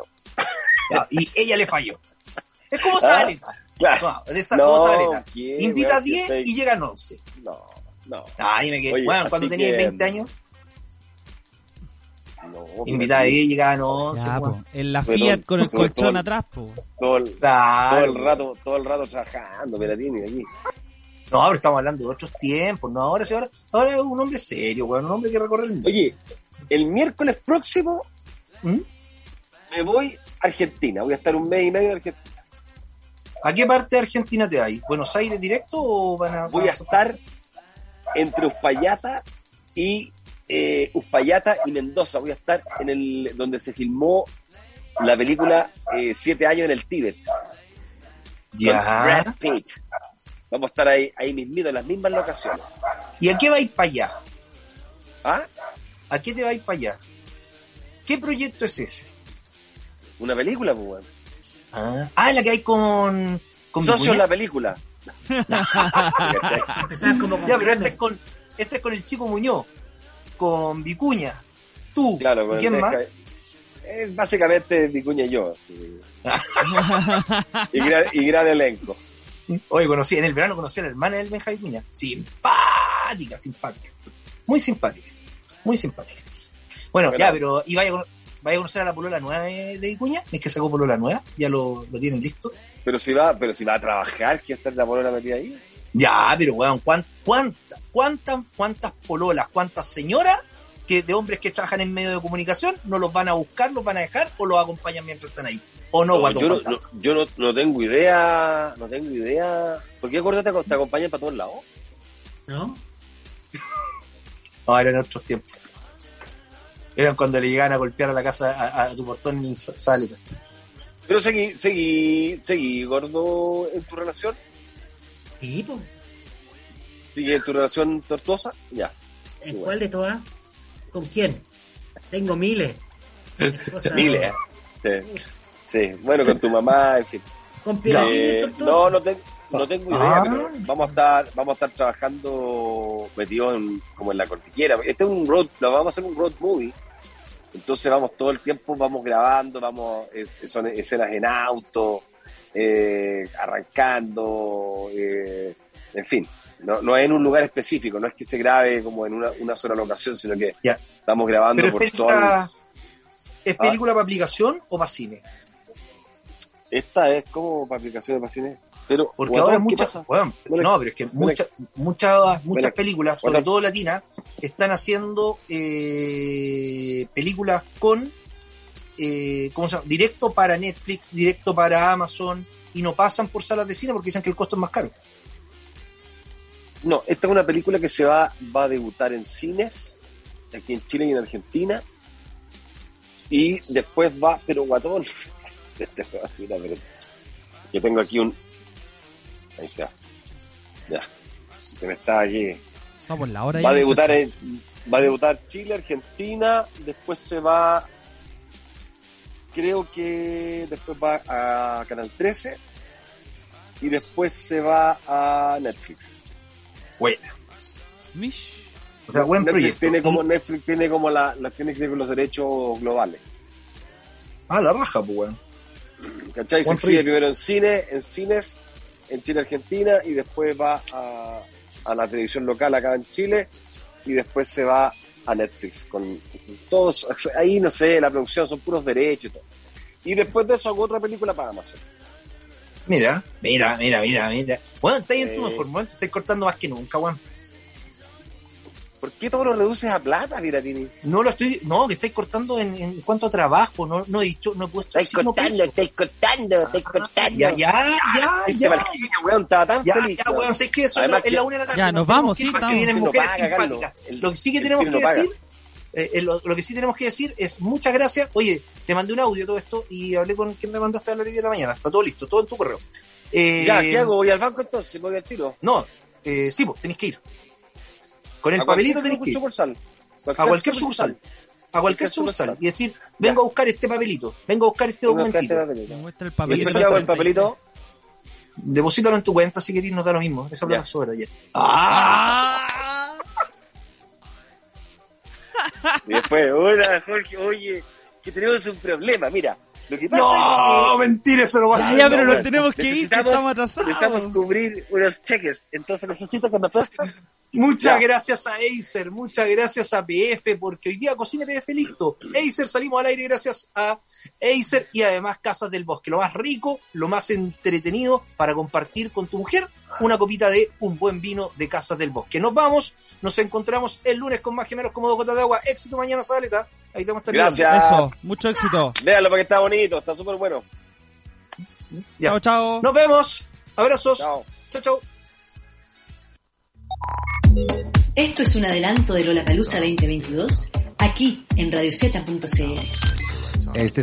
y ella le falló. Es como Saleta. Ah, claro. de esa no, Invita a 10 y llegan 11. No, no. Ah, dime que, bueno, cuando tenías 20 años Invitada ahí llegaban 11. en la Fiat con el colchón atrás, Todo el, todo el rato, todo el rato trabajando, Peratini, aquí. No, pero estamos hablando de otros tiempos, no, ahora, ahora, ahora es un hombre serio, un hombre que recorre el mundo. Oye, el miércoles próximo ¿Mm? me voy a Argentina, voy a estar un mes y medio en Argentina. ¿A qué parte de Argentina te hay? ¿Buenos Aires directo o van a.? Voy a estar entre Uspallata y eh, Uspallata y Mendoza. Voy a estar en el donde se filmó la película eh, Siete años en el Tíbet. Ya. Vamos a estar ahí, ahí mismito, en las mismas locaciones. ¿Y a qué vais para allá? ¿Ah? ¿A qué te vais para allá? ¿Qué proyecto es ese? Una película, pues, bueno. ah. ah, la que hay con. con Socios la película. [laughs] ya, pero este es, con, este es con el chico Muñoz con Vicuña, tú, claro, ¿y quién más? Es básicamente Vicuña y yo. [laughs] y, gran, y, gran, elenco. Oye, conocí, en el verano conocí a la hermana del Benja Vicuña. Simpática, simpática. Muy simpática. Muy simpática. Bueno, ya, pero ¿y vaya, vaya a conocer a la polola nueva de, Vicuña? ¿Es que sacó polola nueva? ¿Ya lo, lo tienen listo? Pero si va, pero si va a trabajar, ¿qué está la polola metida ahí? Ya, pero weón, ¿cuántas, cuántas, cuántas pololas, cuántas señoras que de hombres que trabajan en medio de comunicación no los van a buscar, los van a dejar o los acompañan mientras están ahí? ¿O no, yo, no, yo no, no, tengo idea, no tengo idea. ¿Por qué acuérdate que te acompañan para todos lados? ¿No? no, eran otros tiempos. Eran cuando le llegaban a golpear a la casa, a, tu portón en Salita. Pero seguí, seguí, seguí, gordo, en tu relación. Sí, ¿Sigue tu relación tortuosa? Ya. ¿En cuál de todas? ¿Con quién? Tengo miles. [laughs] miles, ¿eh? sí. Bueno, con tu mamá, en fin. ¿Con eh, No, no, no tengo idea, ah. pero vamos a estar, vamos a estar trabajando metidos como en la cordillera. Este es un road, lo vamos a hacer un road movie. Entonces vamos todo el tiempo, vamos grabando, vamos, son escenas en auto, eh, arrancando, eh, en fin, no, no es en un lugar específico, no es que se grabe como en una, una sola locación, sino que estamos grabando por todo. ¿Es película para aplicación o para cine? Esta es como para aplicación de para cine. Pero, Porque ahora muchas, bueno, no, pero es que muchas, muchas, muchas películas, sobre todo latinas, están haciendo eh, películas con, eh, ¿cómo se llama? Directo para Netflix, directo para Amazon, y no pasan por salas de cine porque dicen que el costo es más caro. No, esta es una película que se va, va a debutar en cines, aquí en Chile y en Argentina. Y después va, pero guatón. [laughs] Yo tengo aquí un. Ahí está. Ya. Que me está aquí. Vamos, la hora va a debutar en, va a debutar Chile, Argentina, después se va creo que después va a Canal 13 y después se va a Netflix. Buena. Mish. O sea, buen Netflix proyecto. Tiene como, Netflix tiene como la, la tiene que con los derechos globales. Ah, la raja, pues, weón. ¿Cachai? Se exhibe primero en cine, en cines, en Chile, Argentina, y después va a, a la televisión local acá en Chile, y después se va a Netflix con todos, ahí no sé, la producción son puros derechos y todo. Y después de eso hago otra película para Amazon. Mira, mira, mira, mira, mira. Bueno, estáis en tu mejor momento, estáis cortando más que nunca, weón. ¿Por qué todo lo reduces a plata, Piratini? No lo estoy, no, que estáis cortando en, en cuanto a trabajo, no, no he dicho, no he puesto Estáis cortando, estáis cortando, estáis cortando. Ya, ya, ya, ya. weón, estaba tan Ya, feliz. ya, weón. sé que eso Además es la- una de la tarde. Ya, nos vamos, que sí, vienen mujeres simpáticas. Lo que sí que tenemos que decir, eh, eh, lo, lo que sí tenemos que decir es muchas gracias. Oye, te mandé un audio todo esto y hablé con quien me mandaste a la hora de la mañana. Está todo listo, todo en tu correo. Eh, Ya, ¿qué hago? ¿Voy al banco entonces? ¿Me voy al tiro? No, eh, sí, pues tenéis que ir. Con el ¿A papelito tenéis que ir. sucursal? A cualquier sucursal. A cualquier sucursal. Y decir, vengo a buscar este papelito, vengo a buscar este documentito. este muestra el Y papelito. después, ¿qué hago el papelito? Deposítalo en tu cuenta si queréis, nos da lo mismo. Esa plata Ya. sobra ayer. ¡Ah! Y después, hola Jorge, oye, que tenemos un problema, mira. Lo que pasa No, mentira, eso no va a Ya, ser. ya, pero no, nos bueno, tenemos que ir, que estamos es atrasados. necesitamos cubrir unos cheques, entonces necesito que me prestes. [laughs] Muchas Ya. gracias a Acer, muchas gracias a PF, porque hoy día Cocina PF listo. Acer salimos al aire gracias a Acer y además Casas del Bosque. Lo más rico, lo más entretenido para compartir con tu mujer una copita de un buen vino de Casas del Bosque. Nos vamos, nos encontramos el lunes con más gemelos como dos gotas de agua. Éxito mañana, Saleta. Ahí te vamos a estar Gracias. mirando. Eso, mucho éxito. Véanlo porque está bonito, está súper bueno. Ya. Chao, chao. Nos vemos. Abrazos. Chao. chao. chao. Esto es un adelanto de Lollapalooza 2022 aquí en radioceta.cl. Este